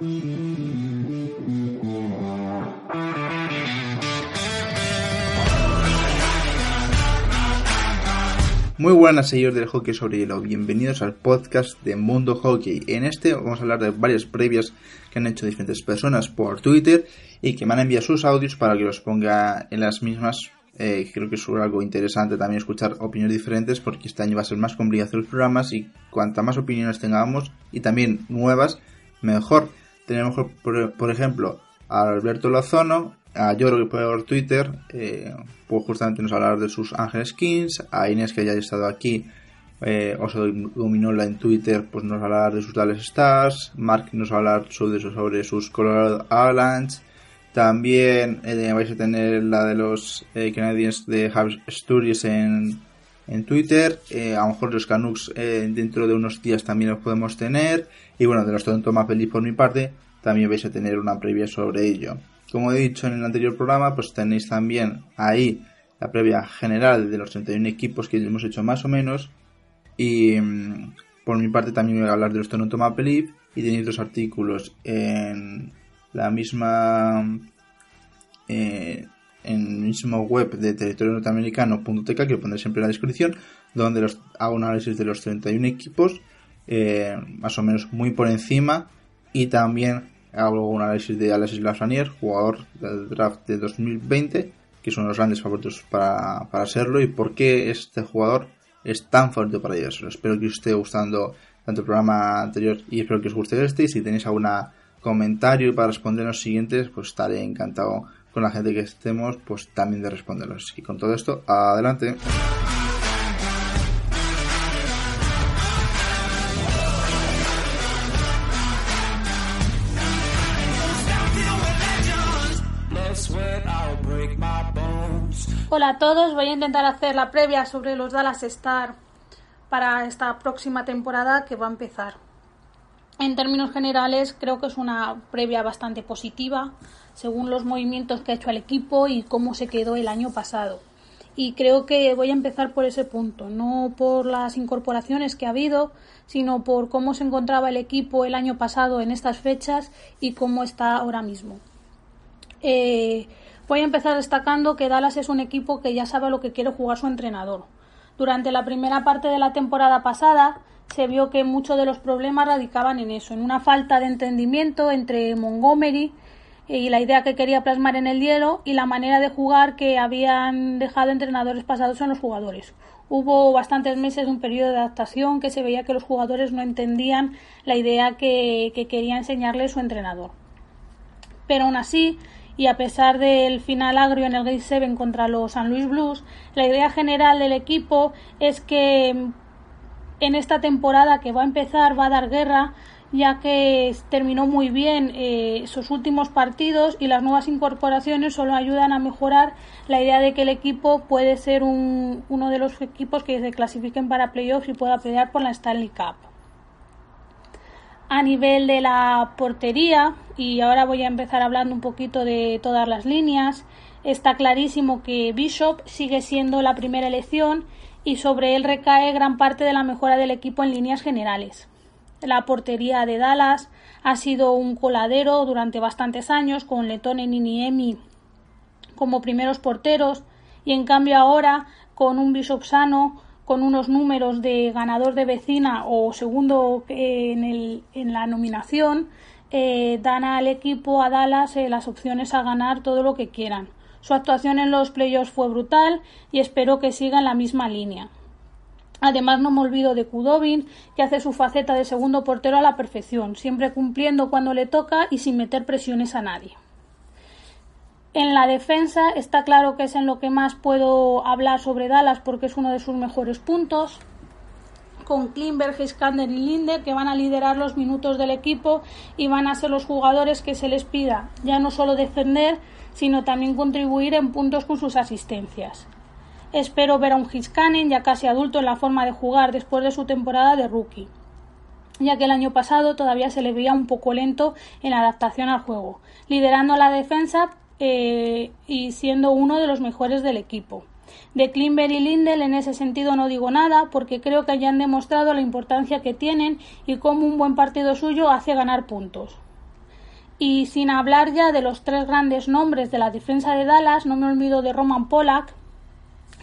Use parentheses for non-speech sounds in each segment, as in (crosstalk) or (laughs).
Muy buenas, señores del hockey sobre hielo. Bienvenidos al podcast de Mundo Hockey. En este vamos a hablar de varias previas que han hecho diferentes personas por Twitter y que me han enviado sus audios para que los ponga en las mismas. Eh, creo que es algo interesante también escuchar opiniones diferentes porque este año va a ser más complicado los programas y cuanta más opiniones tengamos y también nuevas, mejor. Tenemos, por, ejemplo, a Alberto Lozono, a que por Twitter, eh, pues justamente nos hablar de sus Ángeles Kings, a Inés que ya ha estado aquí, eh, Oso Dominola en Twitter, pues nos hablar de sus Dallas Stars, Mark nos hablar sobre, sus Colorado Avalanche, también eh, vais a tener la de los eh, Canadiens de Hub Studios en, en Twitter, a lo mejor los Canucks dentro de unos días también los podemos tener, y bueno, de los Toronto Maple Leafs por mi parte, también vais a tener una previa sobre ello. Como he dicho en el anterior programa, pues tenéis también ahí la previa general de los 31 equipos que hemos hecho más o menos. Y mm, por mi parte también voy a hablar de los Toronto Maple Leafs y tenéis dos artículos en la misma eh, en el mismo web de territorio norteamericano.tk que lo pondré siempre en la descripción donde los, hago un análisis de los 31 equipos eh, más o menos muy por encima y también hago un análisis de Alexis Lafreniere, jugador del draft de 2020, que es uno de los grandes favoritos para, para serlo, y por qué este jugador es tan favorito para ellos. Espero que os esté gustando tanto el programa anterior y espero que os guste este. Y si tenéis algún comentario para responder los siguientes, pues estaré encantado con la gente que estemos, pues también de responderlos. Y con todo esto, adelante. Hola a todos, voy a intentar hacer la previa sobre los Dallas Star para esta próxima temporada que va a empezar. En términos generales, creo que es una previa bastante positiva, según los movimientos que ha hecho el equipo y cómo se quedó el año pasado. Y creo que voy a empezar por ese punto, no por las incorporaciones que ha habido, sino por cómo se encontraba el equipo el año pasado en estas fechas y cómo está ahora mismo. Eh, Voy a empezar destacando que Dallas es un equipo que ya sabe lo que quiere jugar su entrenador. Durante la primera parte de la temporada pasada se vio que muchos de los problemas radicaban en eso, en una falta de entendimiento entre Montgomery y la idea que quería plasmar en el hielo y la manera de jugar que habían dejado entrenadores pasados en los jugadores. Hubo bastantes meses de un periodo de adaptación que se veía que los jugadores no entendían la idea que, que quería enseñarles su entrenador. Pero aún así, y a pesar del final agrio en el Game 7 contra los San Luis Blues, la idea general del equipo es que en esta temporada que va a empezar va a dar guerra ya que terminó muy bien eh, sus últimos partidos y las nuevas incorporaciones solo ayudan a mejorar la idea de que el equipo puede ser un, uno de los equipos que se clasifiquen para playoffs y pueda pelear por la Stanley Cup a nivel de la portería, y ahora voy a empezar hablando un poquito de todas las líneas, está clarísimo que Bishop sigue siendo la primera elección y sobre él recae gran parte de la mejora del equipo en líneas generales. La portería de Dallas ha sido un coladero durante bastantes años con Letonen y Niemi como primeros porteros y en cambio ahora con un Bishop sano con unos números de ganador de vecina o segundo en, el, en la nominación, eh, dan al equipo, a Dallas, eh, las opciones a ganar todo lo que quieran. Su actuación en los playoffs fue brutal y espero que siga en la misma línea. Además, no me olvido de Kudobin, que hace su faceta de segundo portero a la perfección, siempre cumpliendo cuando le toca y sin meter presiones a nadie. En la defensa está claro que es en lo que más puedo hablar sobre Dallas porque es uno de sus mejores puntos. con Klimberg, Heiskander y Linde, que van a liderar los minutos del equipo y van a ser los jugadores que se les pida ya no solo defender, sino también contribuir en puntos con sus asistencias. Espero ver a un Hiskanen ya casi adulto en la forma de jugar después de su temporada de rookie ya que el año pasado todavía se le veía un poco lento en la adaptación al juego, liderando la defensa eh, y siendo uno de los mejores del equipo. De Klimber y Lindel en ese sentido no digo nada porque creo que ya han demostrado la importancia que tienen y cómo un buen partido suyo hace ganar puntos. Y sin hablar ya de los tres grandes nombres de la defensa de Dallas, no me olvido de Roman Pollack,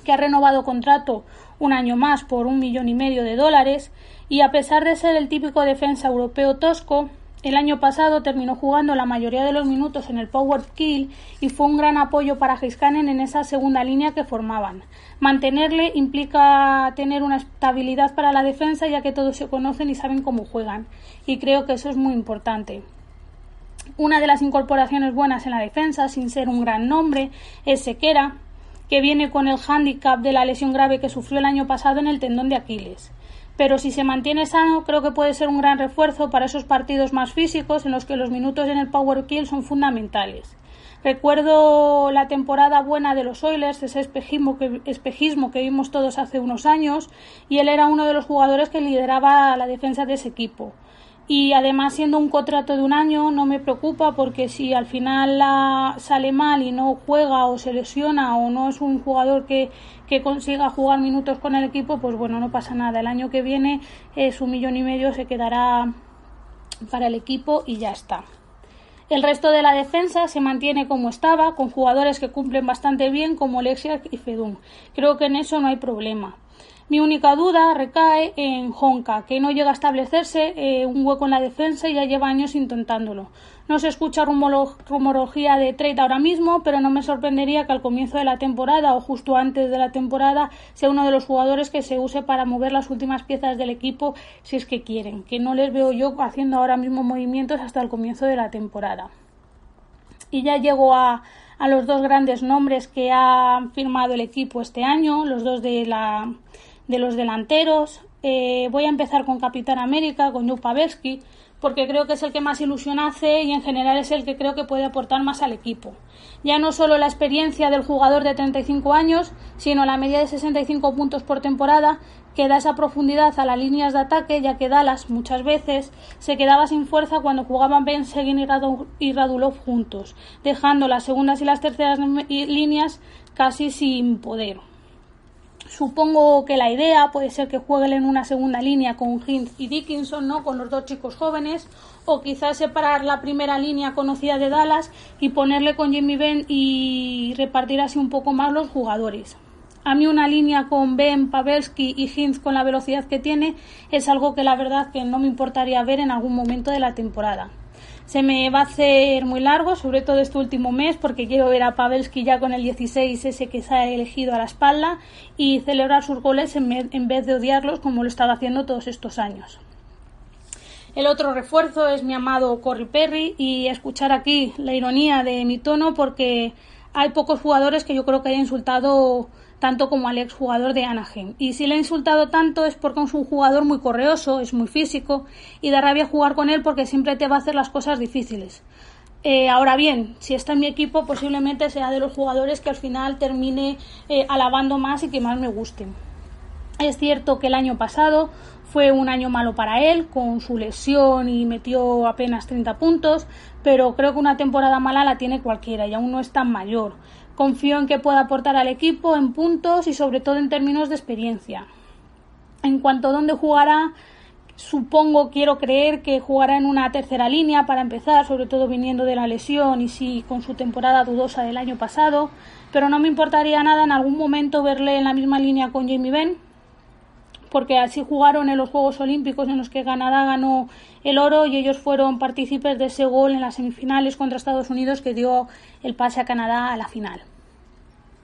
que ha renovado contrato un año más por un millón y medio de dólares, y a pesar de ser el típico defensa europeo tosco, el año pasado terminó jugando la mayoría de los minutos en el Power Kill y fue un gran apoyo para Heiskanen en esa segunda línea que formaban. Mantenerle implica tener una estabilidad para la defensa ya que todos se conocen y saben cómo juegan y creo que eso es muy importante. Una de las incorporaciones buenas en la defensa, sin ser un gran nombre, es Sequera, que viene con el hándicap de la lesión grave que sufrió el año pasado en el tendón de Aquiles pero si se mantiene sano creo que puede ser un gran refuerzo para esos partidos más físicos en los que los minutos en el Power Kill son fundamentales. Recuerdo la temporada buena de los Oilers, ese espejismo que, espejismo que vimos todos hace unos años, y él era uno de los jugadores que lideraba la defensa de ese equipo y además siendo un contrato de un año no me preocupa porque si al final sale mal y no juega o se lesiona o no es un jugador que, que consiga jugar minutos con el equipo pues bueno no pasa nada. El año que viene es un millón y medio se quedará para el equipo y ya está. El resto de la defensa se mantiene como estaba con jugadores que cumplen bastante bien como Lexiak y Fedun. Creo que en eso no hay problema mi única duda recae en Honka, que no llega a establecerse eh, un hueco en la defensa y ya lleva años intentándolo. No se escucha rumorología de trade ahora mismo, pero no me sorprendería que al comienzo de la temporada o justo antes de la temporada sea uno de los jugadores que se use para mover las últimas piezas del equipo si es que quieren, que no les veo yo haciendo ahora mismo movimientos hasta el comienzo de la temporada. Y ya llego a, a los dos grandes nombres que ha firmado el equipo este año, los dos de la de los delanteros. Eh, voy a empezar con Capitán América, con Joe Pavelski, porque creo que es el que más ilusión hace y en general es el que creo que puede aportar más al equipo. Ya no solo la experiencia del jugador de 35 años, sino la media de 65 puntos por temporada que da esa profundidad a las líneas de ataque, ya que Dallas muchas veces se quedaba sin fuerza cuando jugaban Ben Seguin y Radulov juntos, dejando las segundas y las terceras líneas casi sin poder. Supongo que la idea puede ser que jueguen en una segunda línea con Hinz y Dickinson, ¿no? Con los dos chicos jóvenes, o quizás separar la primera línea conocida de Dallas y ponerle con Jimmy Ben y repartir así un poco más los jugadores. A mí una línea con Ben, Pavelski y Hinz con la velocidad que tiene es algo que la verdad que no me importaría ver en algún momento de la temporada se me va a hacer muy largo, sobre todo este último mes, porque quiero ver a Pavelski ya con el 16, ese que se ha elegido a la espalda, y celebrar sus goles en, vez de odiarlos como lo estaba haciendo todos estos años. El otro refuerzo es mi amado Corey Perry y escuchar aquí la ironía de mi tono porque hay pocos jugadores que yo creo que hayan insultado tanto como al exjugador de Anaheim. Y si le ha insultado tanto es porque es un jugador muy correoso, es muy físico y da rabia jugar con él porque siempre te va a hacer las cosas difíciles. Eh, ahora bien, si está en mi equipo, posiblemente sea de los jugadores que al final termine eh, alabando más y que más me gusten. Es cierto que el año pasado fue un año malo para él, con su lesión y metió apenas 30 puntos, pero creo que una temporada mala la tiene cualquiera y aún no es tan mayor. Confío en que pueda aportar al equipo en puntos y sobre todo en términos de experiencia. En cuanto a dónde jugará, supongo, quiero creer que jugará en una tercera línea para empezar, sobre todo viniendo de la lesión y sí con su temporada dudosa del año pasado, pero no me importaría nada en algún momento verle en la misma línea con Jamie Benn, porque así jugaron en los Juegos Olímpicos en los que Canadá ganó el oro y ellos fueron partícipes de ese gol en las semifinales contra Estados Unidos que dio el pase a Canadá a la final.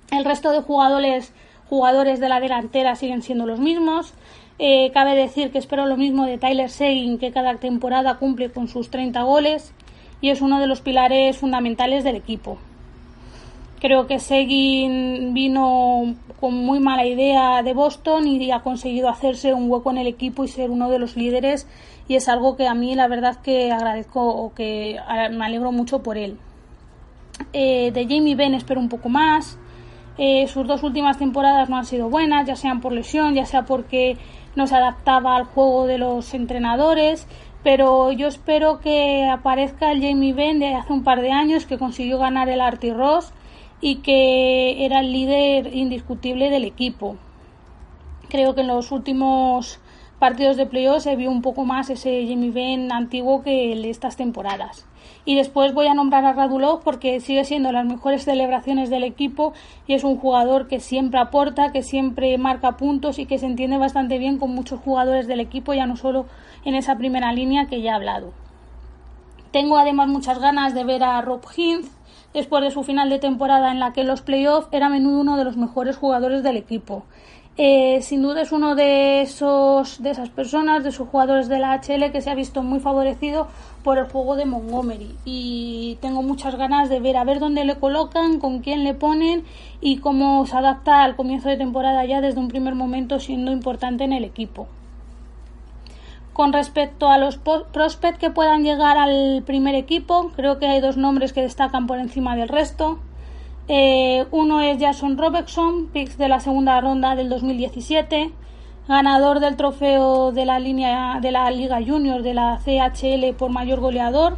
El resto de jugadores, jugadores de la delantera siguen siendo los mismos. Eh, cabe decir que espero lo mismo de Tyler Seguin, que cada temporada cumple con sus 30 goles y es uno de los pilares fundamentales del equipo. Creo que Seguin vino con muy mala idea de Boston y ha conseguido hacerse un hueco en el equipo y ser uno de los líderes y es algo que a mí la verdad que agradezco o que me alegro mucho por él. Eh, de Jamie Benn espero un poco más. Eh, sus dos últimas temporadas no han sido buenas, ya sean por lesión, ya sea porque no se adaptaba al juego de los entrenadores pero yo espero que aparezca el Jamie Benn de hace un par de años que consiguió ganar el Artie Ross y que era el líder indiscutible del equipo. Creo que en los últimos partidos de playoffs se vio un poco más ese Jamie Benn antiguo que el de estas temporadas. Y después voy a nombrar a Radulov porque sigue siendo las mejores celebraciones del equipo y es un jugador que siempre aporta, que siempre marca puntos y que se entiende bastante bien con muchos jugadores del equipo, ya no solo en esa primera línea que ya he hablado. Tengo además muchas ganas de ver a Rob Hintz después de su final de temporada en la que los playoffs era a menudo uno de los mejores jugadores del equipo. Eh, sin duda es uno de esos de esas personas, de esos jugadores de la HL que se ha visto muy favorecido por el juego de Montgomery y tengo muchas ganas de ver a ver dónde le colocan, con quién le ponen y cómo se adapta al comienzo de temporada ya desde un primer momento siendo importante en el equipo. Con respecto a los prospects que puedan llegar al primer equipo, creo que hay dos nombres que destacan por encima del resto. Eh, uno es Jason Robertson, pick de la segunda ronda del 2017, ganador del trofeo de la línea de la Liga Junior de la CHL por mayor goleador.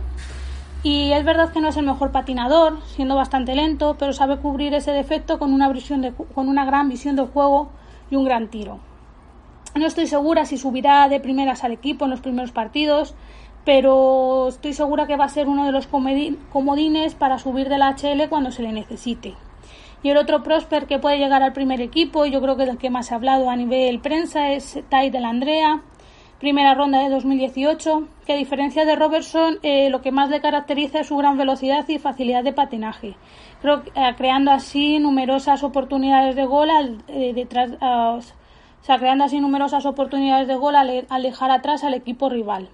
Y es verdad que no es el mejor patinador, siendo bastante lento, pero sabe cubrir ese defecto con una, visión de, con una gran visión de juego y un gran tiro. No estoy segura si subirá de primeras al equipo en los primeros partidos, pero estoy segura que va a ser uno de los comodines para subir de la HL cuando se le necesite. Y el otro Prosper que puede llegar al primer equipo, yo creo que el que más ha hablado a nivel prensa es Tai del Andrea, primera ronda de 2018, que a diferencia de Robertson, eh, lo que más le caracteriza es su gran velocidad y facilidad de patinaje, eh, creando así numerosas oportunidades de gol eh, oportunidades de gol al dejar atrás al equipo rival.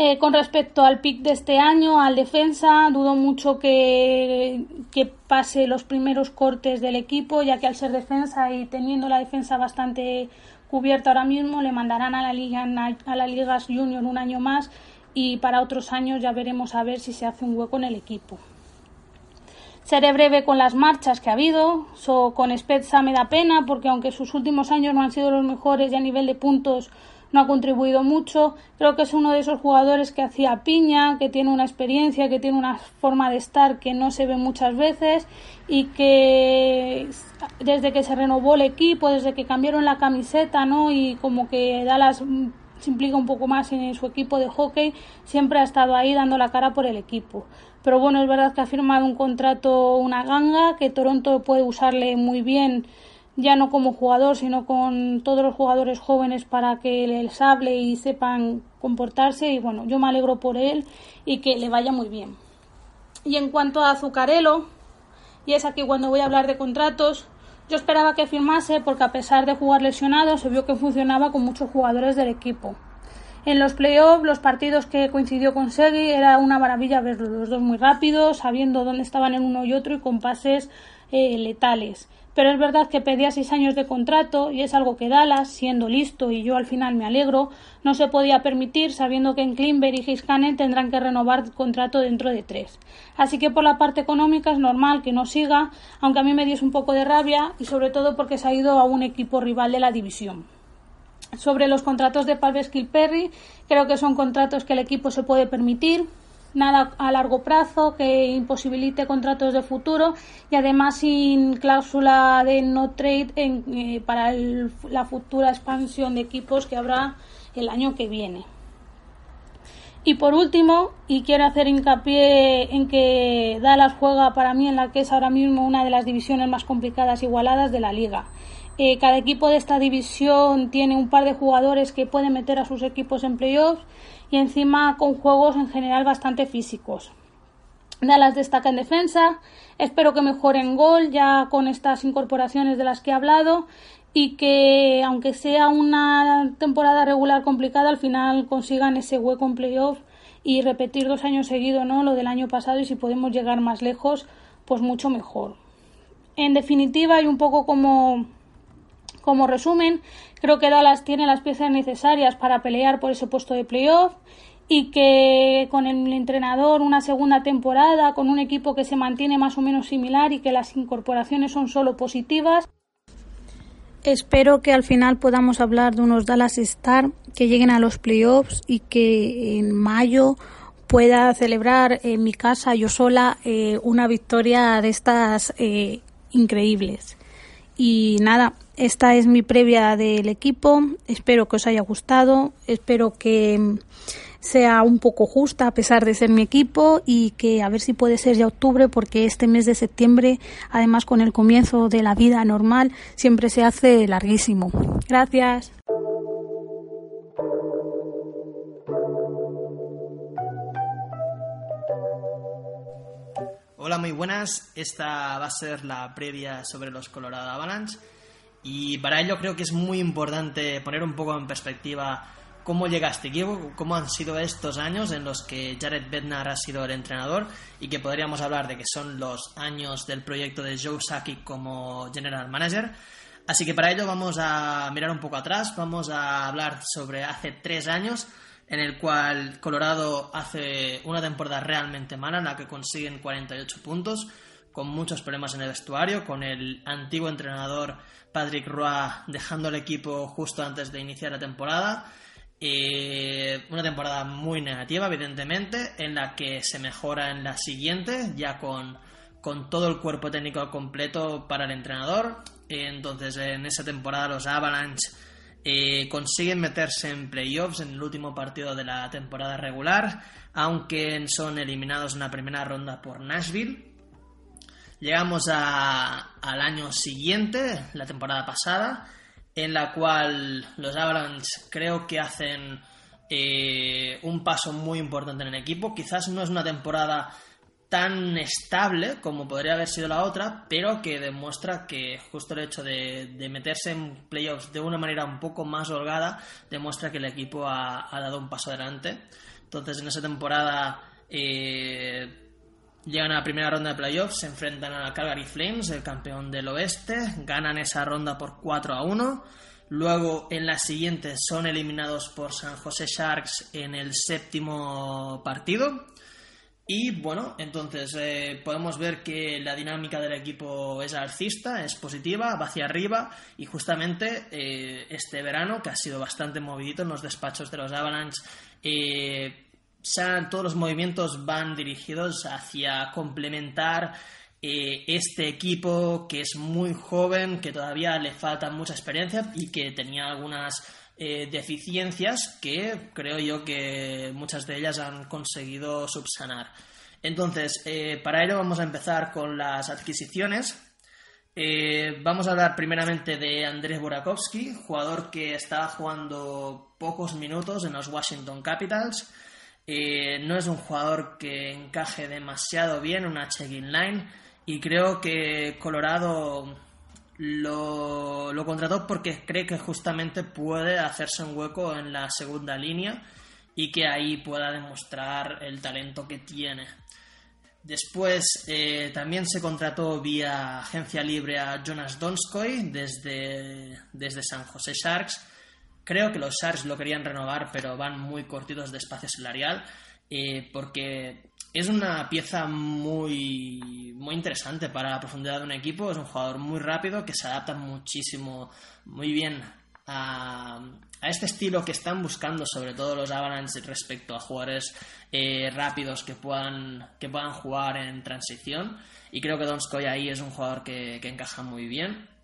Eh, con respecto al pick de este año, al defensa, dudo mucho que, que, pase los primeros cortes del equipo, ya que al ser defensa y teniendo la defensa bastante cubierta ahora mismo, le mandarán a la Liga a Ligas Junior un año más y para otros años ya veremos a ver si se hace un hueco en el equipo. Seré breve con las marchas que ha habido. con Spezza me da pena porque aunque sus últimos años no han sido los mejores y a nivel de puntos no ha contribuido mucho, creo que es uno de esos jugadores que hacía piña, que tiene una experiencia, que tiene una forma de estar que no se ve muchas veces y que desde que se renovó el equipo, desde que cambiaron la camiseta, ¿no? Y como que Dallas se implica un poco más en su equipo de hockey, siempre ha estado ahí dando la cara por el equipo. Pero bueno, es verdad que ha firmado un contrato, una ganga, que Toronto puede usarle muy bien, ya no como jugador, sino con todos los jugadores jóvenes para que les hable y sepan comportarse. Y bueno, yo me alegro por él y que le vaya muy bien. Y en cuanto a Azucarelo, y es aquí cuando voy a hablar de contratos, yo esperaba que firmase porque a pesar de jugar lesionado se vio que funcionaba con muchos jugadores del equipo. En los playoffs, los partidos que coincidió con Segui era una maravilla verlos, los dos muy rápidos, sabiendo dónde estaban el uno y otro y con pases eh, letales pero es verdad que pedía seis años de contrato y es algo que Dallas, siendo listo y yo al final me alegro, no se podía permitir sabiendo que en Klimber y Hiskanen tendrán que renovar el contrato dentro de tres. Así que por la parte económica es normal que no siga, aunque a mí me diese un poco de rabia y sobre todo porque se ha ido a un equipo rival de la división. Sobre los contratos de Palves Perry, creo que son contratos que el equipo se puede permitir, nada a largo plazo que imposibilite contratos de futuro y además sin cláusula de no trade eh, para la futura expansión de equipos que habrá el año que viene. Y por último, y quiero hacer hincapié en que Dallas juega para mí en la que es ahora mismo una de las divisiones más complicadas e igualadas de la liga. Eh, cada equipo de esta división tiene un par de jugadores que pueden meter a sus equipos en playoffs y encima con juegos en general bastante físicos. Dallas destaca en defensa, espero que mejore en gol ya con estas incorporaciones de las que he hablado y que aunque sea una temporada regular complicada al final consigan ese hueco en playoff y repetir dos años seguidos no lo del año pasado y si podemos llegar más lejos pues mucho mejor. En definitiva, y un poco como, como resumen, creo que Dallas tiene las piezas necesarias para pelear por ese puesto de playoff y que con el entrenador una segunda temporada, con un equipo que se mantiene más o menos similar y que las incorporaciones son solo positivas. Espero que al final podamos hablar de unos Dallas Star que lleguen a los playoffs y que en mayo pueda celebrar en mi casa yo sola eh, una victoria de estas eh, increíbles. Y nada, esta es mi previa del equipo. Espero que os haya gustado. Espero que sea un poco justa a pesar de ser mi equipo y que a ver si puede ser ya octubre porque este mes de septiembre, además con el comienzo de la vida normal, siempre se hace larguísimo. Gracias. Hola, muy buenas. Esta va a ser la previa sobre los Colorado Avalanche. Y para ello creo que es muy importante poner un poco en perspectiva ¿Cómo llegaste? ¿Cómo han sido estos años en los que Jared Bednar ha sido el entrenador y que podríamos hablar de que son los años del proyecto de Joe Saki como general manager? Así que para ello vamos a mirar un poco atrás, vamos a hablar sobre hace tres años en el cual Colorado hace una temporada realmente mala en la que consiguen 48 puntos, con muchos problemas en el vestuario, con el antiguo entrenador Patrick Roy dejando el equipo justo antes de iniciar la temporada eh, una temporada muy negativa, evidentemente, en la que se mejora en la siguiente, ya con, todo el cuerpo técnico completo para el entrenador. entonces, en esa temporada, los Avalanche eh, consiguen meterse en playoffs en el último partido de la temporada regular, aunque son eliminados en la primera ronda por Nashville. Llegamos al año siguiente, la temporada pasada, en la cual los Avalanche creo que hacen eh, un paso muy importante en el equipo. Quizás no es una temporada tan estable como podría haber sido la otra, pero que demuestra que justo el hecho de, meterse en playoffs de una manera un poco más holgada demuestra que el equipo ha, dado un paso adelante. Entonces en esa temporada eh, Llegan a la primera ronda de playoffs, se enfrentan a Calgary Flames, el campeón del oeste, ganan esa ronda por 4 a 1. Luego en la siguiente son eliminados por San José Sharks en el séptimo partido. Y bueno, entonces eh, podemos ver que la dinámica del equipo es alcista, es positiva, va hacia arriba y justamente eh, este verano, que ha sido bastante movidito en los despachos de los Avalanche, eh, todos los movimientos van dirigidos hacia complementar eh, este equipo que es muy joven, que todavía le falta mucha experiencia y que tenía algunas eh, deficiencias que creo yo que muchas de ellas han conseguido subsanar. Entonces, eh, para ello vamos a empezar con las adquisiciones. vamos a hablar primeramente de Andrés Burakovsky, jugador que estaba jugando pocos minutos en los Washington Capitals. Eh, no es un jugador que encaje demasiado bien en una check-in line y creo que Colorado lo, contrató porque cree que justamente puede hacerse un hueco en la segunda línea y que ahí pueda demostrar el talento que tiene. Después eh, también se contrató vía agencia libre a Jonas Donskoy desde, desde San José Sharks Creo que los Sharks lo querían renovar, pero van muy cortitos de espacio salarial, eh, porque es una pieza muy, muy interesante para la profundidad de un equipo. Es un jugador muy rápido que se adapta muchísimo, muy bien a, este estilo que están buscando, sobre todo los Avalanche, respecto a jugadores eh, rápidos que puedan, que puedan jugar en transición. Y creo que Donskoy ahí es un jugador que encaja muy bien.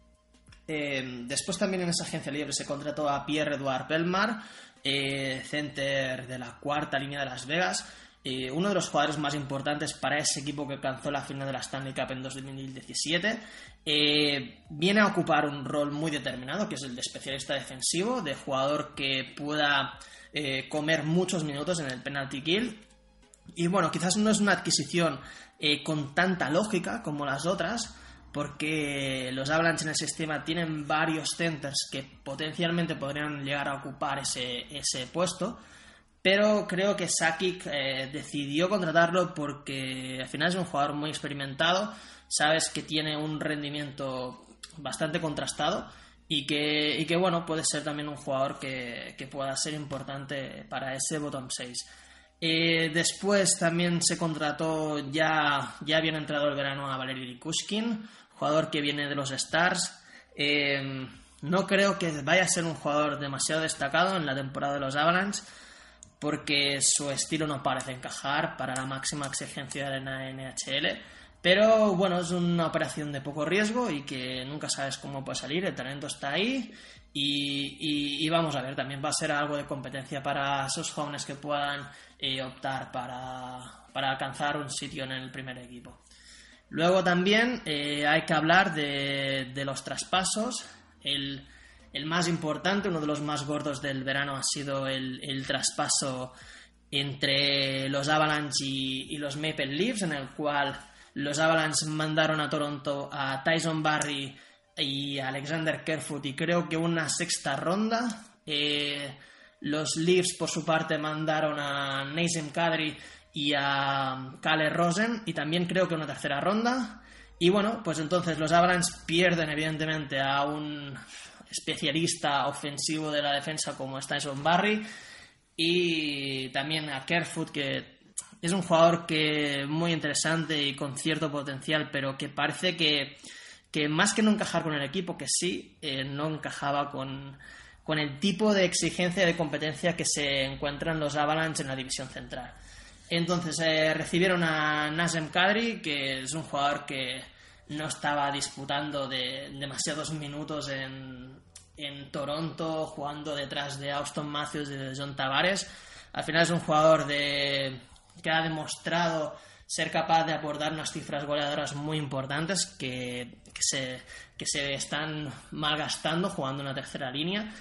Em, después también en esa agencia libre se contrató a Pierre-Edouard Belmar, eh, center de la cuarta línea de Las Vegas, eh, uno de los jugadores más importantes para ese equipo que alcanzó la final de la Stanley Cup en 2017. Eh, viene a ocupar un rol muy determinado, que es el de especialista defensivo, de jugador que pueda comer muchos minutos en el penalty kill. Y bueno, quizás no es una adquisición con tanta lógica como las otras, porque los Avalanche en el sistema tienen varios centers que potencialmente podrían llegar a ocupar ese, ese puesto, pero creo que Sakic eh, decidió contratarlo porque al final es un jugador muy experimentado, sabes que tiene un rendimiento bastante contrastado y que, y que bueno, puede ser también un jugador que, que pueda ser importante para ese bottom 6. Eh, después también se contrató, ya, ya había entrado el verano a Valery Kushkin, jugador que viene de los Stars. Eh, no creo que vaya a ser un jugador demasiado destacado en la temporada de los Avalanche, porque su estilo no parece encajar para la máxima exigencia de la NHL. Pero bueno, es una operación de poco riesgo y que nunca sabes cómo puede salir. El talento está ahí y, vamos a ver, también va a ser algo de competencia para esos jóvenes que puedan eh, optar para, alcanzar un sitio en el primer equipo. Luego también eh, hay que hablar de, los traspasos. El, más importante, uno de los más gordos del verano ha sido el, traspaso entre los Avalanche y, y los Maple Leafs, en el cual los Avalanche mandaron a Toronto a Tyson Barry y Alexander Kerfoot y creo que una sexta ronda. Eh, los Leafs, por su parte, mandaron a Nazem Kadri y a Kale Rosen y también creo que una tercera ronda. Y bueno, pues entonces los Avalanche pierden evidentemente a un especialista ofensivo de la defensa como es Tyson Barry y también a Kerfoot que es un jugador que muy interesante y con cierto potencial, pero que parece que, más que no encajar con el equipo, que sí, eh, no encajaba con, el tipo de exigencia de competencia que se encuentran los Avalanche en la división central. Entonces eh, recibieron a Nazem Kadri, que es un jugador que no estaba disputando de demasiados minutos en, Toronto, jugando detrás de Austin Matthews y de John Tavares. Al final es un jugador que ha demostrado ser capaz de aportar unas cifras goleadoras muy importantes que, se, que se están malgastando jugando en la tercera línea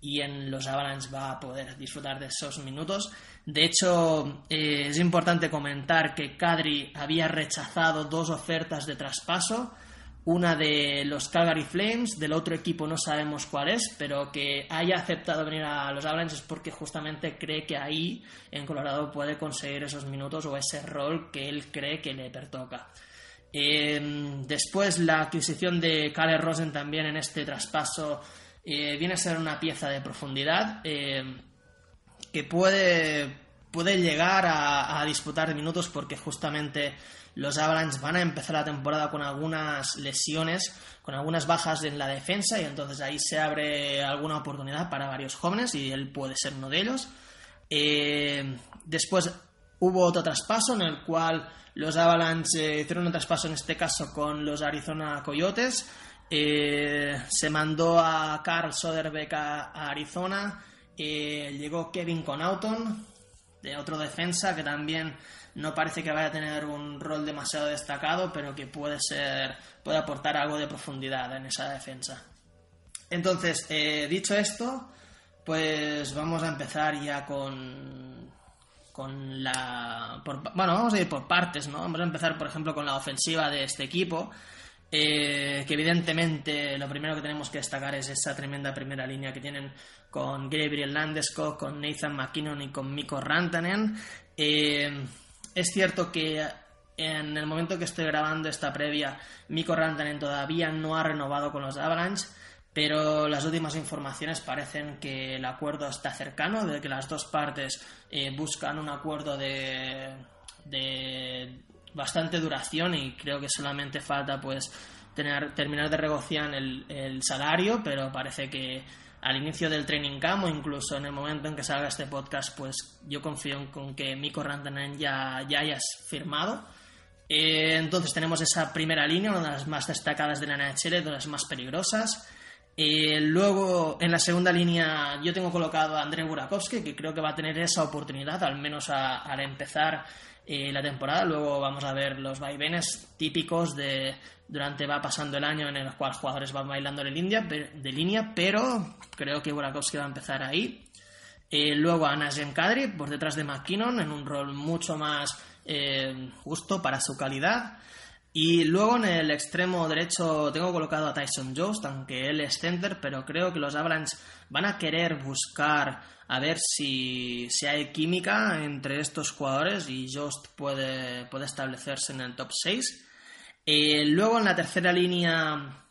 y en los Avalanche va a poder disfrutar de esos minutos. De hecho, eh, es importante comentar que Kadri había rechazado dos ofertas de traspaso una de los Calgary Flames, del otro equipo no sabemos cuál es, pero que haya aceptado venir a los Avalanche es porque justamente cree que ahí en Colorado puede conseguir esos minutos o ese rol que él cree que le pertoca. Em, después la adquisición de Kale Rosen también en este traspaso eh, viene a ser una pieza de profundidad em, que puede, puede llegar a, a disputar minutos porque justamente los Avalanche van a empezar la temporada con algunas lesiones, con algunas bajas en la defensa y entonces ahí se abre alguna oportunidad para varios jóvenes y él puede ser uno de ellos. Eh, después hubo otro traspaso en el cual los Avalanche hicieron un traspaso en este caso con los Arizona Coyotes. Eh, se mandó a Carl Soderbeck a, Arizona. Eh, llegó Kevin Conauton, de otro defensa que también no parece que vaya a tener un rol demasiado destacado, pero que puede ser, puede aportar algo de profundidad en esa defensa. Entonces, eh, dicho esto, pues vamos a empezar ya con, con la... bueno, vamos a ir por partes, ¿no? Vamos a empezar, por ejemplo, con la ofensiva de este equipo. Eh, que evidentemente lo primero que tenemos que destacar es esa tremenda primera línea que tienen con Gabriel Landeskog, con Nathan McKinnon y con Mikko Rantanen. Eh, es cierto que en el momento que estoy grabando esta previa, Mikko Rantanen todavía no ha renovado con los Avalanche, pero las últimas informaciones parecen que el acuerdo está cercano, de que las dos partes eh, buscan un acuerdo de bastante duración y creo que solamente falta pues terminar de negociar el, el salario, pero parece que al inicio del training camp o incluso en el momento en que salga este podcast, pues yo confío en con que Miko Rantanen ya, ya hayas firmado. Eh, entonces tenemos esa primera línea, una de las más destacadas de la NHL, de las más peligrosas. Eh, luego, en la segunda línea, yo tengo colocado a André Burakovsky, que creo que va a tener esa oportunidad, al menos al empezar eh, la temporada. Luego vamos a ver los vaivenes típicos de durante va pasando el año en el cual jugadores van bailando de línea, de línea pero creo que Burakovsky va a empezar ahí. Eh, luego a Nazem Kadri por detrás de McKinnon en un rol mucho más eh, justo para su calidad. Y luego en el extremo derecho tengo colocado a Tyson Jost, aunque él es center, pero creo que los Avalanche van a querer buscar a ver si, si hay química entre estos jugadores y Jost puede, puede establecerse en el top 6. Eh, luego en la tercera línea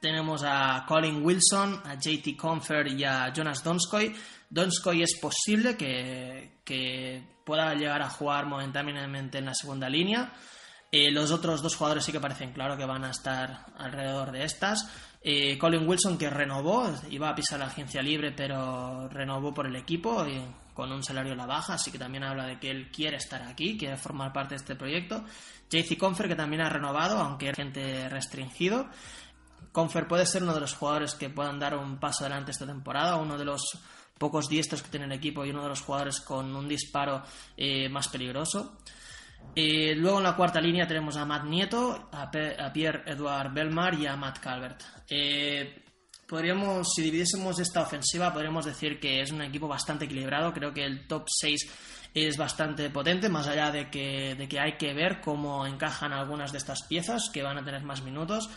tenemos a Colin Wilson, a JT Confer y a Jonas Donskoy. Donskoy es posible que, que pueda llegar a jugar momentáneamente en la segunda línea. Eh, los otros dos jugadores sí que parecen claro que van a estar alrededor de estas. Eh, Colin Wilson que renovó, iba a pisar la agencia libre pero renovó por el equipo y con un salario a la baja, así que también habla de que él quiere estar aquí, quiere formar parte de este proyecto. JC Confer que también ha renovado, aunque es gente restringido. Confer puede ser uno de los jugadores que puedan dar un paso adelante esta temporada, uno de los pocos diestros que tiene el equipo y uno de los jugadores con un disparo eh, más peligroso. Luego en la cuarta línea tenemos a Matt Nieto, a, Pierre-Edouard Belmar y a Matt Calvert. Eh, podríamos, si dividiésemos esta ofensiva, podríamos decir que es un equipo bastante equilibrado. Creo que el top 6 es bastante potente, más allá de que, de que hay que ver cómo encajan algunas de estas piezas que van a tener más minutos.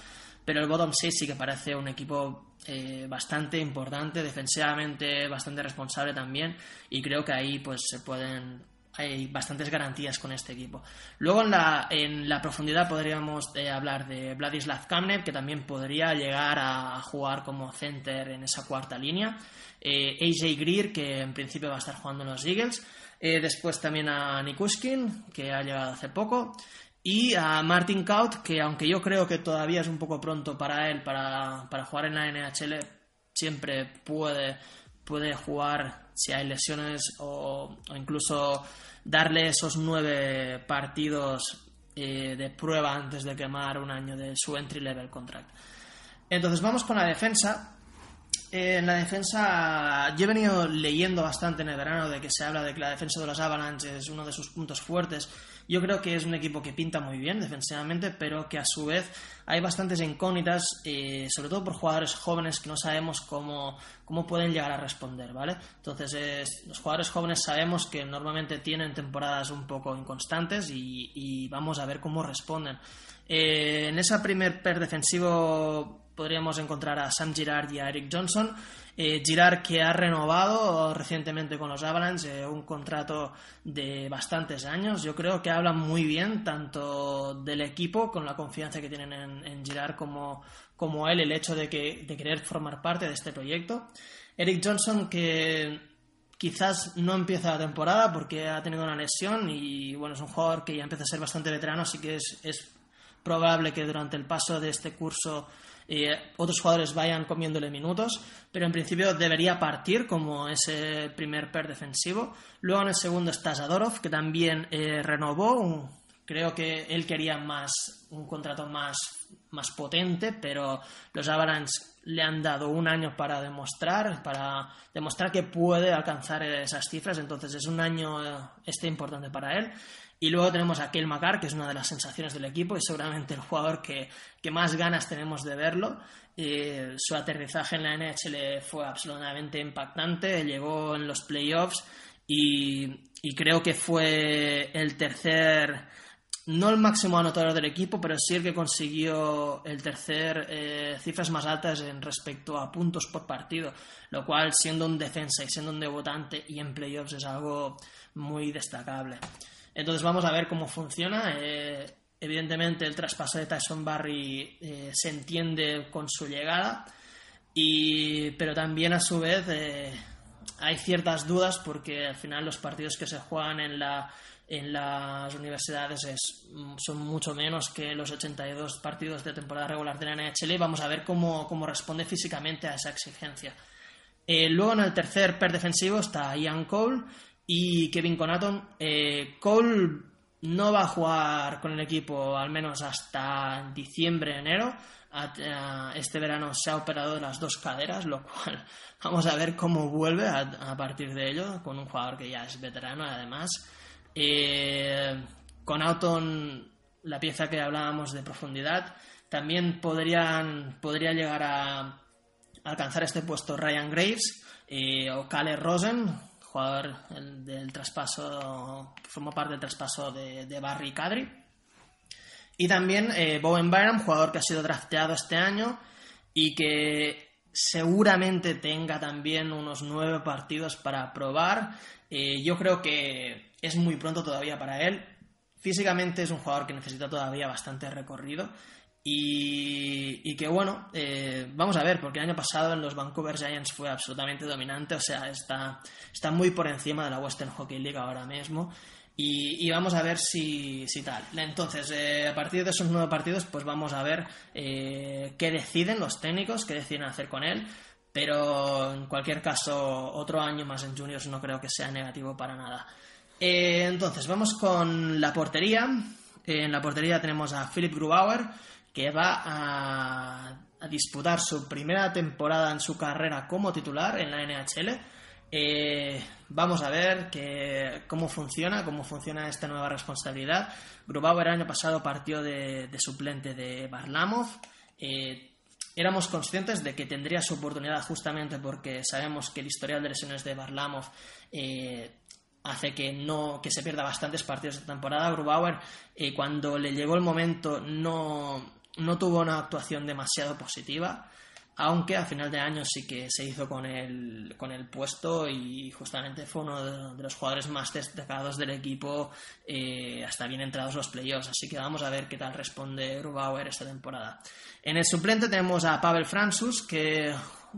Pero el bottom 6 sí que parece un equipo eh, bastante importante, defensivamente bastante responsable también, y creo que ahí pues se pueden hay bastantes garantías con este equipo. Luego en la, en la profundidad podríamos eh, hablar de Vladislav Kamnev, que también podría llegar a jugar como center en esa cuarta línea. Eh, AJ Greer, que en principio va a estar jugando en los Eagles. Eh, después también a Nikushkin, que ha llegado hace poco. Y a Martin Kaut, que aunque yo creo que todavía es un poco pronto para él para, para jugar en la NHL, siempre puede, puede jugar si hay lesiones o, incluso darle esos nueve partidos eh, de prueba antes de quemar un año de su entry level contract. Entonces vamos con la defensa. Eh, en la defensa, yo he venido leyendo bastante en el verano de que se habla de que la defensa de los Avalanche es uno de sus puntos fuertes yo creo que es un equipo que pinta muy bien defensivamente, pero que a su vez hay bastantes incógnitas, eh, sobre todo por jugadores jóvenes que no sabemos cómo, cómo pueden llegar a responder, ¿vale? Entonces, los jugadores jóvenes sabemos que normalmente tienen temporadas un poco inconstantes y, vamos a ver cómo responden. Eh, en ese primer per defensivo podríamos encontrar a Sam Girard y a Eric Johnson. Eh, Girard que ha renovado recientemente con los Avalanche eh, un contrato de bastantes años. Yo creo que hablan muy bien tanto del equipo con la confianza que tienen en, Girard como, como él, el hecho de, que, de querer formar parte de este proyecto. Eric Johnson que quizás no empieza la temporada porque ha tenido una lesión y bueno, es un jugador que ya empieza a ser bastante veterano, así que es, es probable que durante el paso de este curso otros jugadores vayan comiéndole minutos, pero en principio debería partir como ese primer per defensivo. Luego en el segundo está Zadorov, que también eh, renovó, creo que él quería más un contrato más, más potente, pero los Avalanche le han dado un año para demostrar, para demostrar que puede alcanzar esas cifras, entonces es un año eh, este importante para él. Y luego tenemos a Kel Macar, que es una de las sensaciones del equipo y seguramente el jugador que, más ganas tenemos de verlo. Su aterrizaje en la NHL fue absolutamente impactante, llegó en los playoffs y, creo que fue el tercer, no el máximo anotador del equipo, pero sí el que consiguió el tercer eh, cifras más altas en respecto a puntos por partido, lo cual siendo un defensa y siendo un debutante y en playoffs es algo muy destacable. Entonces vamos a ver cómo funciona. Eh, evidentemente el traspaso de Tyson Barry eh, se entiende con su llegada, y, pero también a su vez eh, hay ciertas dudas porque al final los partidos que se juegan en, la, en las universidades son mucho menos que los 82 partidos de temporada regular de la NHL vamos a ver cómo, cómo responde físicamente a esa exigencia. luego en el tercer per defensivo está Ian Cole, y Kevin Conaton. Eh, Cole no va a jugar con el equipo al menos hasta diciembre, enero. Este verano se ha operado de las dos caderas, lo cual (laughs) vamos a ver cómo vuelve a, partir de ello, con un jugador que ya es veterano además. Eh, con Auton, la pieza que hablábamos de profundidad, también podrían, podría llegar a alcanzar este puesto Ryan Graves eh, o Kale Rosen, jugador del traspaso, que formó parte del traspaso de, Barry Cadry. Y también eh, Bowen Byram, jugador que ha sido drafteado este año y que seguramente tenga también unos nueve partidos para probar. Eh, yo creo que es muy pronto todavía para él. Físicamente es un jugador que necesita todavía bastante recorrido. Y, que bueno, eh, vamos a ver, porque el año pasado en los Vancouver Giants fue absolutamente dominante, o sea, está, está muy por encima de la Western Hockey League ahora mismo. Y, vamos a ver si, si tal. Entonces, eh, a partir de esos nueve partidos, pues vamos a ver eh, qué deciden los técnicos, qué deciden hacer con él. Pero en cualquier caso, otro año más en juniors no creo que sea negativo para nada. Entonces, vamos con la portería. en la portería tenemos a Philip Grubauer, que va a, disputar su primera temporada en su carrera como titular en la NHL. Eh, vamos a ver cómo funciona, cómo funciona esta nueva responsabilidad. Grubauer el año pasado partió de, suplente de Barlamov. Eh, éramos conscientes de que tendría su oportunidad justamente porque sabemos que el historial de lesiones de Barlamov eh, hace que no que se pierda bastantes partidos de temporada. Grubauer, cuando le llegó el momento, no, no tuvo una actuación demasiado positiva aunque a final de año sí que se hizo con el, con el puesto y justamente fue uno de, los jugadores más destacados del equipo eh, hasta bien entrados los playoffs, así que vamos a ver qué tal responde Grubauer esta temporada. En el suplente tenemos a Pavel Franzus, que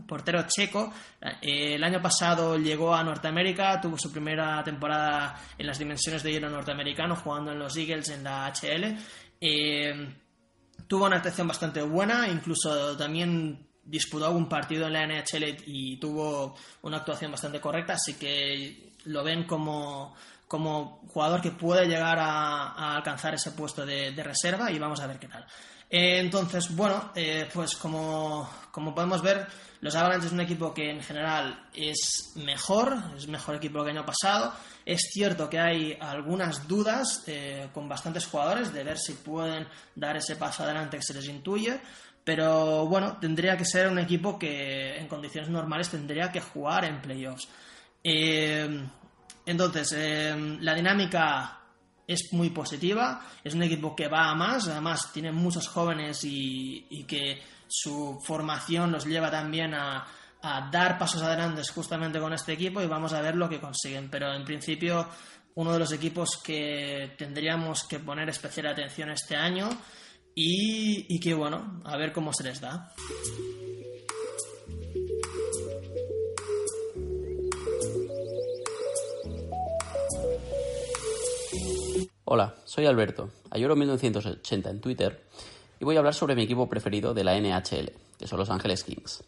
portero checo, eh, el año pasado llegó a Norteamérica, tuvo su primera temporada en las dimensiones de hielo norteamericano, jugando en los Eagles en la HL. Eh, tuvo una actuación bastante buena, incluso también disputó algún partido en la NHL y tuvo una actuación bastante correcta, así que lo ven como, como jugador que puede llegar a, alcanzar ese puesto de, reserva y vamos a ver qué tal. Eh, entonces, bueno, eh, pues como, podemos ver, los Avalanche es un equipo que en general es mejor, es mejor equipo que el año pasado. Es cierto que hay algunas dudas eh, con bastantes jugadores de ver si pueden dar ese paso adelante que se les intuye, pero bueno, tendría que ser un equipo que en condiciones normales tendría que jugar en playoffs. Eh, entonces, eh, la dinámica es muy positiva, es un equipo que va a más, además tiene muchos jóvenes y, que su formación los lleva también a, a, dar pasos adelante justamente con este equipo y vamos a ver lo que consiguen. Pero en principio, uno de los equipos que tendríamos que poner especial atención este año y, que bueno, a ver cómo se les da. Hola, soy Alberto, Ayoro 1980 en Twitter y voy a hablar sobre mi equipo preferido de la NHL, que son Los Ángeles Kings.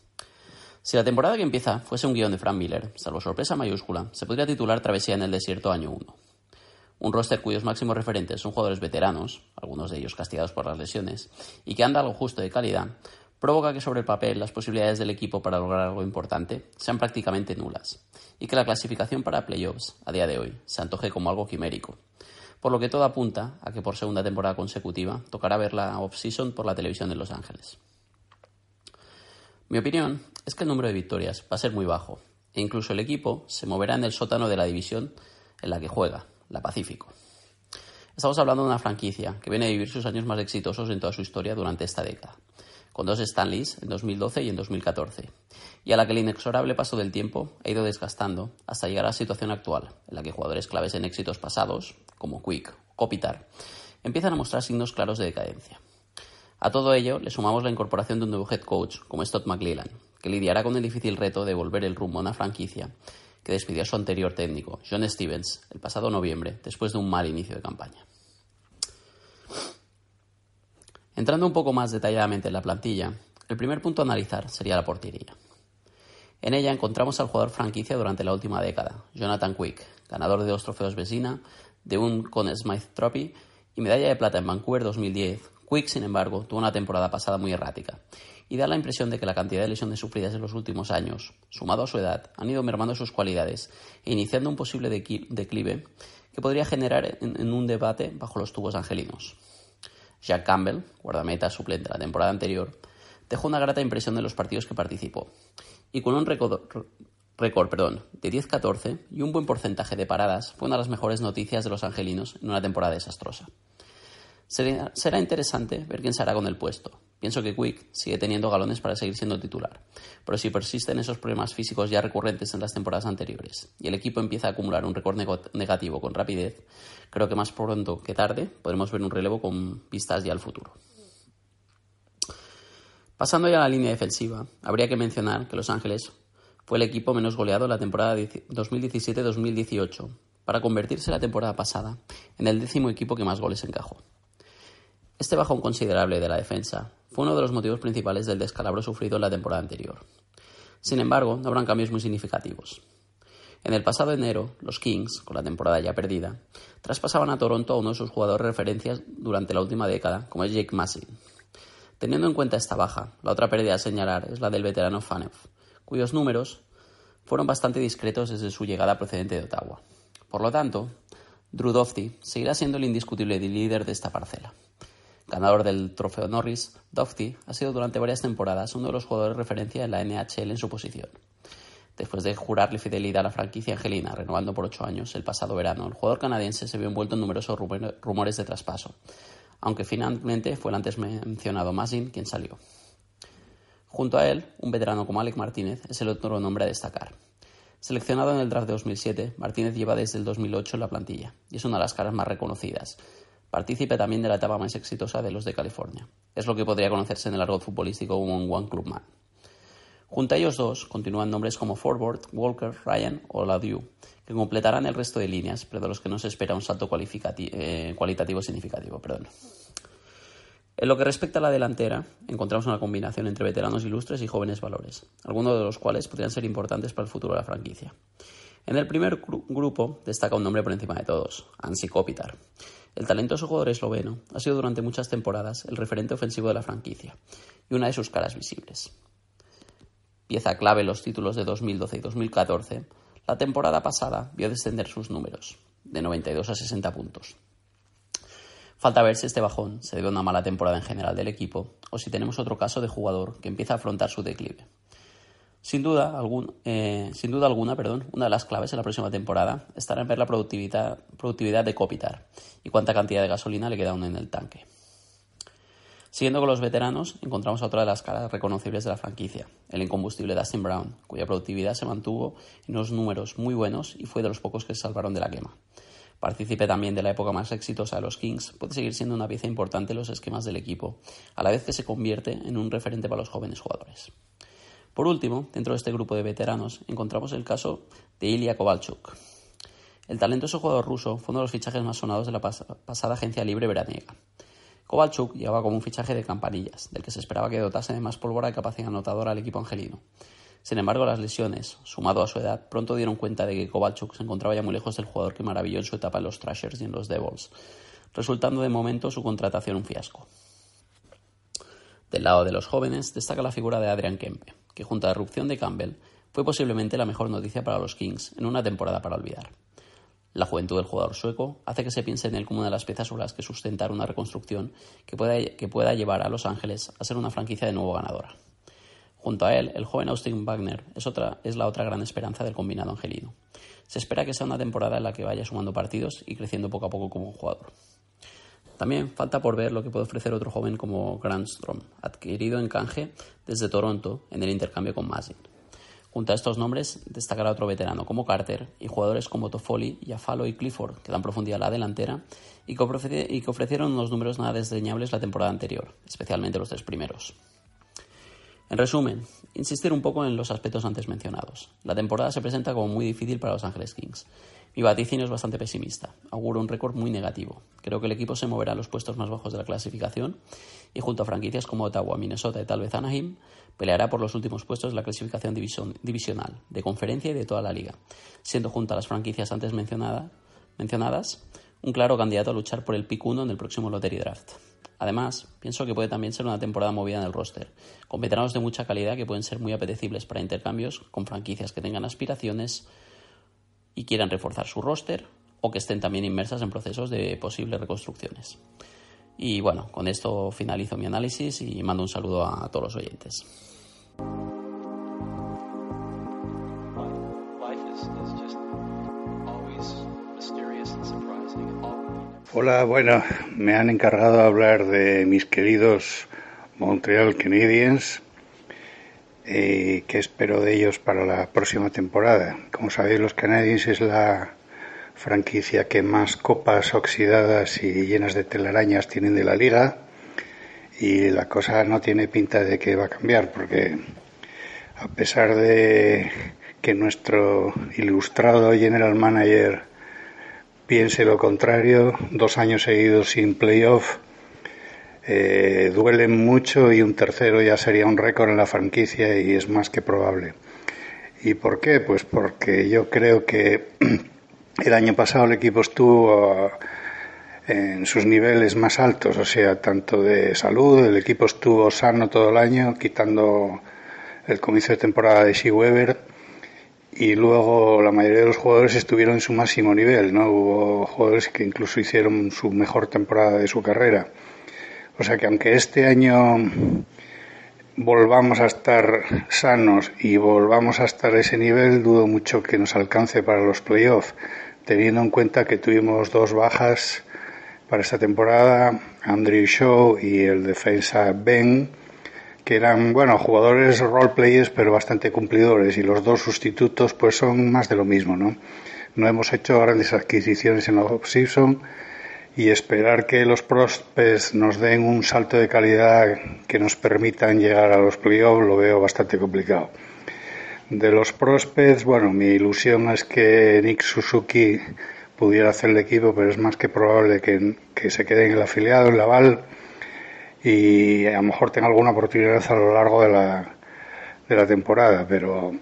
Si la temporada que empieza fuese un guion de Frank Miller, salvo sorpresa mayúscula, se podría titular Travesía en el Desierto año 1 un roster cuyos máximos referentes son jugadores veteranos, algunos de ellos castigados por las lesiones, y que anda algo justo de calidad, provoca que sobre el papel las posibilidades del equipo para lograr algo importante sean prácticamente nulas, y que la clasificación para playoffs, a día de hoy, se antoje como algo quimérico. Por lo que todo apunta a que por segunda temporada consecutiva tocará ver la off-season por la televisión de Los Ángeles. Mi opinión es que el número de victorias va a ser muy bajo, e incluso el equipo se moverá en el sótano de la división en la que juega, la Pacífico. Estamos hablando de una franquicia que viene a vivir sus años más exitosos en toda su historia durante esta década, con dos Stanleys en 2012 y en 2014, y a la que el inexorable paso del tiempo ha ido desgastando hasta llegar a la situación actual, en la que jugadores claves en éxitos pasados, como Quick o Kopitar, empiezan a mostrar signos claros de decadencia. A todo ello le sumamos la incorporación de un nuevo head coach como Stott McLellan, que lidiará con el difícil reto de volver el rumbo a una franquicia que despidió a su anterior técnico, John Stevens, el pasado noviembre, después de un mal inicio de campaña. Entrando un poco más detalladamente en la plantilla, el primer punto a analizar sería la portería. En ella encontramos al jugador franquicia durante la última década, Jonathan Quick, ganador de dos trofeos Vesina, de un Conn Smythe Trophy y medalla de plata en Vancouver 2010. Quick, sin embargo, tuvo una temporada pasada muy errática y da la impresión de que la cantidad de lesiones sufridas en los últimos años, sumado a su edad, han ido mermando sus cualidades e iniciando un posible declive que podría generar en, un debate bajo los tubos angelinos. Jack Campbell, guardameta suplente de la temporada anterior, dejó una grata impresión de los partidos que participó y con un récord, perdón, de 10-14 y un buen porcentaje de paradas fue una de las mejores noticias de los angelinos en una temporada desastrosa. Será interesante ver quién se hará con el puesto. Pienso que Quick sigue teniendo galones para seguir siendo titular, pero si persisten esos problemas físicos ya recurrentes en las temporadas anteriores y el equipo empieza a acumular un récord negativo con rapidez, creo que más pronto que tarde podremos ver un relevo con vistas ya al futuro. Pasando ya a la línea defensiva, habría que mencionar que Los Ángeles fue el equipo menos goleado la temporada 2017-2018, para convertirse la temporada pasada en el décimo equipo que más goles encajó. Este bajón considerable de la defensa fue uno de los motivos principales del descalabro sufrido en la temporada anterior. Sin embargo, no habrán cambios muy significativos. En el pasado enero, los Kings, con la temporada ya perdida, traspasaban a Toronto a uno de sus jugadores referencias durante la última década, como es Jake Massey. Teniendo en cuenta esta baja, la otra pérdida a señalar es la del veterano Fanev, cuyos números fueron bastante discretos desde su llegada procedente de Ottawa. Por lo tanto, Drew Dofty seguirá siendo el indiscutible líder de esta parcela. Ganador del trofeo Norris, Dofty ha sido durante varias temporadas uno de los jugadores de referencia en la NHL en su posición. Después de jurarle fidelidad a la franquicia angelina, renovando por ocho años el pasado verano, el jugador canadiense se vio envuelto en numerosos rumores de traspaso, aunque finalmente fue el antes mencionado Masin quien salió. Junto a él, un veterano como Alec Martínez es el otro nombre a destacar. Seleccionado en el draft de 2007, Martínez lleva desde el 2008 en la plantilla y es una de las caras más reconocidas. Partícipe también de la etapa más exitosa de los de California. Es lo que podría conocerse en el argot futbolístico como un One Club Man. Junto a ellos dos continúan nombres como Forward, Walker, Ryan o Ladieu, que completarán el resto de líneas, pero de los que no se espera un salto eh, cualitativo significativo. Perdón. En lo que respecta a la delantera, encontramos una combinación entre veteranos ilustres y jóvenes valores, algunos de los cuales podrían ser importantes para el futuro de la franquicia. En el primer grupo destaca un nombre por encima de todos, Ansi Kopitar. El talentoso jugador esloveno ha sido durante muchas temporadas el referente ofensivo de la franquicia y una de sus caras visibles. Pieza clave en los títulos de 2012 y 2014, la temporada pasada vio descender sus números, de 92 a 60 puntos. Falta ver si este bajón se debe a una mala temporada en general del equipo o si tenemos otro caso de jugador que empieza a afrontar su declive. Sin duda, eh, sin duda alguna, perdón, una de las claves en la próxima temporada estará en ver la productividad, productividad de Kopitar y cuánta cantidad de gasolina le queda aún en el tanque. Siguiendo con los veteranos, encontramos a otra de las caras reconocibles de la franquicia, el incombustible Dustin Brown, cuya productividad se mantuvo en unos números muy buenos y fue de los pocos que se salvaron de la quema partícipe también de la época más exitosa de los Kings, puede seguir siendo una pieza importante en los esquemas del equipo, a la vez que se convierte en un referente para los jóvenes jugadores. Por último, dentro de este grupo de veteranos, encontramos el caso de Ilya Kovalchuk. El talentoso jugador ruso fue uno de los fichajes más sonados de la pasada agencia libre veraniega. Kovalchuk llegaba como un fichaje de campanillas, del que se esperaba que dotase de más pólvora y capacidad anotadora al equipo angelino. Sin embargo, las lesiones, sumado a su edad, pronto dieron cuenta de que Kovalchuk se encontraba ya muy lejos del jugador que maravilló en su etapa en los Thrashers y en los Devils, resultando de momento su contratación un fiasco. Del lado de los jóvenes destaca la figura de Adrian Kempe, que junto a la erupción de Campbell fue posiblemente la mejor noticia para los Kings en una temporada para olvidar. La juventud del jugador sueco hace que se piense en él como una de las piezas sobre las que sustentar una reconstrucción que pueda, que pueda llevar a Los Ángeles a ser una franquicia de nuevo ganadora. Junto a él, el joven Austin Wagner es, la otra gran esperanza del combinado angelino. Se espera que sea una temporada en la que vaya sumando partidos y creciendo poco a poco como jugador. También falta por ver lo que puede ofrecer otro joven como Grandstrom, adquirido en canje desde Toronto en el intercambio con Masin. Junto a estos nombres destacará otro veterano como Carter y jugadores como Toffoli, Yafalo y Clifford, que dan profundidad a la delantera y que ofrecieron unos números nada desdeñables la temporada anterior, especialmente los tres primeros. En resumen, insistir un poco en los aspectos antes mencionados. La temporada se presenta como muy difícil para Los Ángeles Kings. Mi vaticinio es bastante pesimista. Auguro un récord muy negativo. Creo que el equipo se moverá a los puestos más bajos de la clasificación y junto a franquicias como Ottawa, Minnesota y tal vez Anaheim, peleará por los últimos puestos de la clasificación divisional, de conferencia y de toda la liga, siendo junto a las franquicias antes mencionadas un claro candidato a luchar por el pick 1 en el próximo Lottery Draft. Además, pienso que puede también ser una temporada movida en el roster, con veteranos de mucha calidad que pueden ser muy apetecibles para intercambios con franquicias que tengan aspiraciones y quieran reforzar su roster o que estén también inmersas en procesos de posibles reconstrucciones. Y bueno, con esto finalizo mi análisis y mando un saludo a todos los oyentes. Hola, bueno, me han encargado de hablar de mis queridos Montreal Canadiens y qué espero de ellos para la próxima temporada. Como sabéis, los Canadiens es la franquicia que más copas oxidadas y llenas de telarañas tienen de la liga y la cosa no tiene pinta de que va a cambiar porque a pesar de que nuestro ilustrado general manager piense lo contrario, dos años seguidos sin playoff eh, duelen mucho y un tercero ya sería un récord en la franquicia y es más que probable. ¿Y por qué? Pues porque yo creo que (clears throat) el año pasado el equipo estuvo en sus niveles más altos, o sea, tanto de salud, el equipo estuvo sano todo el año, quitando el comienzo de temporada de Shea Weber y luego la mayoría de los jugadores estuvieron en su máximo nivel, ¿no? Hubo jugadores que incluso hicieron su mejor temporada de su carrera. O sea que aunque este año volvamos a estar sanos y volvamos a estar a ese nivel, dudo mucho que nos alcance para los playoffs, teniendo en cuenta que tuvimos dos bajas para esta temporada, Andrew Shaw y el defensa Ben, que eran, bueno, jugadores role players, pero bastante cumplidores, y los dos sustitutos, pues son más de lo mismo, ¿no? No hemos hecho grandes adquisiciones en la off-season y esperar que los prospects nos den un salto de calidad que nos permitan llegar a los playoffs lo veo bastante complicado. De los prospects, bueno, mi ilusión es que Nick Suzuki pudiera hacer el equipo, pero es más que probable que, que se quede en el afiliado, en Laval y a lo mejor tenga alguna oportunidad a lo largo de la, de la temporada, pero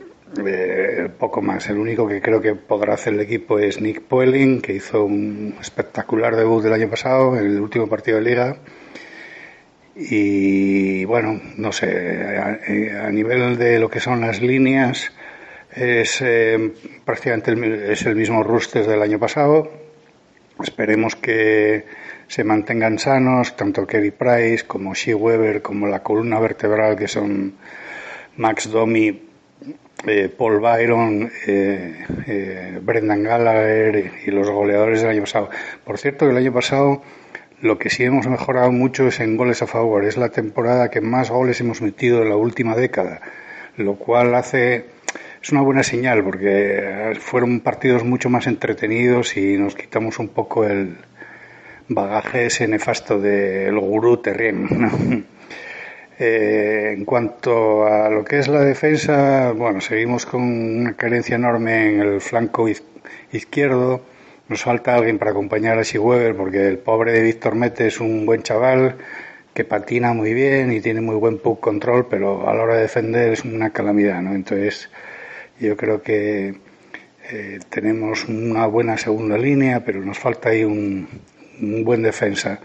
eh, poco más. El único que creo que podrá hacer el equipo es Nick Poeling, que hizo un espectacular debut del año pasado en el último partido de liga. Y bueno, no sé, a, nivel de lo que son las líneas, es eh, prácticamente el, es el mismo Roosters del año pasado. Esperemos que se mantengan sanos, tanto Kevin Price como Shea Weber, como la columna vertebral que son Max Domi, eh, Paul Byron, eh, eh, Brendan Gallagher y los goleadores del año pasado. Por cierto, el año pasado lo que sí hemos mejorado mucho es en goles a favor. Es la temporada que más goles hemos metido en la última década, lo cual hace es una buena señal porque fueron partidos mucho más entretenidos y nos quitamos un poco el, bagaje ese nefasto del gurú Terrien. (laughs) Eh, en cuanto a lo que es la defensa, bueno, seguimos con una carencia enorme en el flanco izquierdo. Nos falta alguien para acompañar a Weber porque el pobre de Víctor Mete es un buen chaval que patina muy bien y tiene muy buen puck control, pero a la hora de defender es una calamidad, ¿no? Entonces, yo creo que eh, tenemos una buena segunda línea, pero nos falta ahí un, un buen defensa.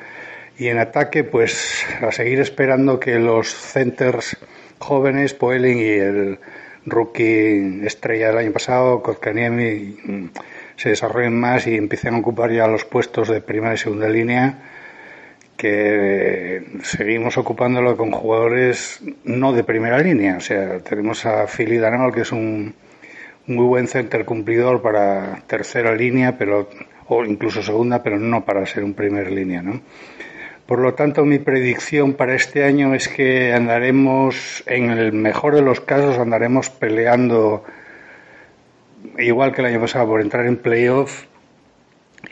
Y en ataque, pues a seguir esperando que los centers jóvenes, Poeling y el rookie estrella del año pasado, Kotkaniemi, se desarrollen más y empiecen a ocupar ya los puestos de primera y segunda línea, que seguimos ocupándolo con jugadores no de primera línea. O sea, tenemos a Philly Daniel, que es un muy buen center cumplidor para tercera línea, pero o incluso segunda, pero no para ser un primer línea, ¿no? Por lo tanto, mi predicción para este año es que andaremos, en el mejor de los casos, andaremos peleando igual que el año pasado por entrar en playoff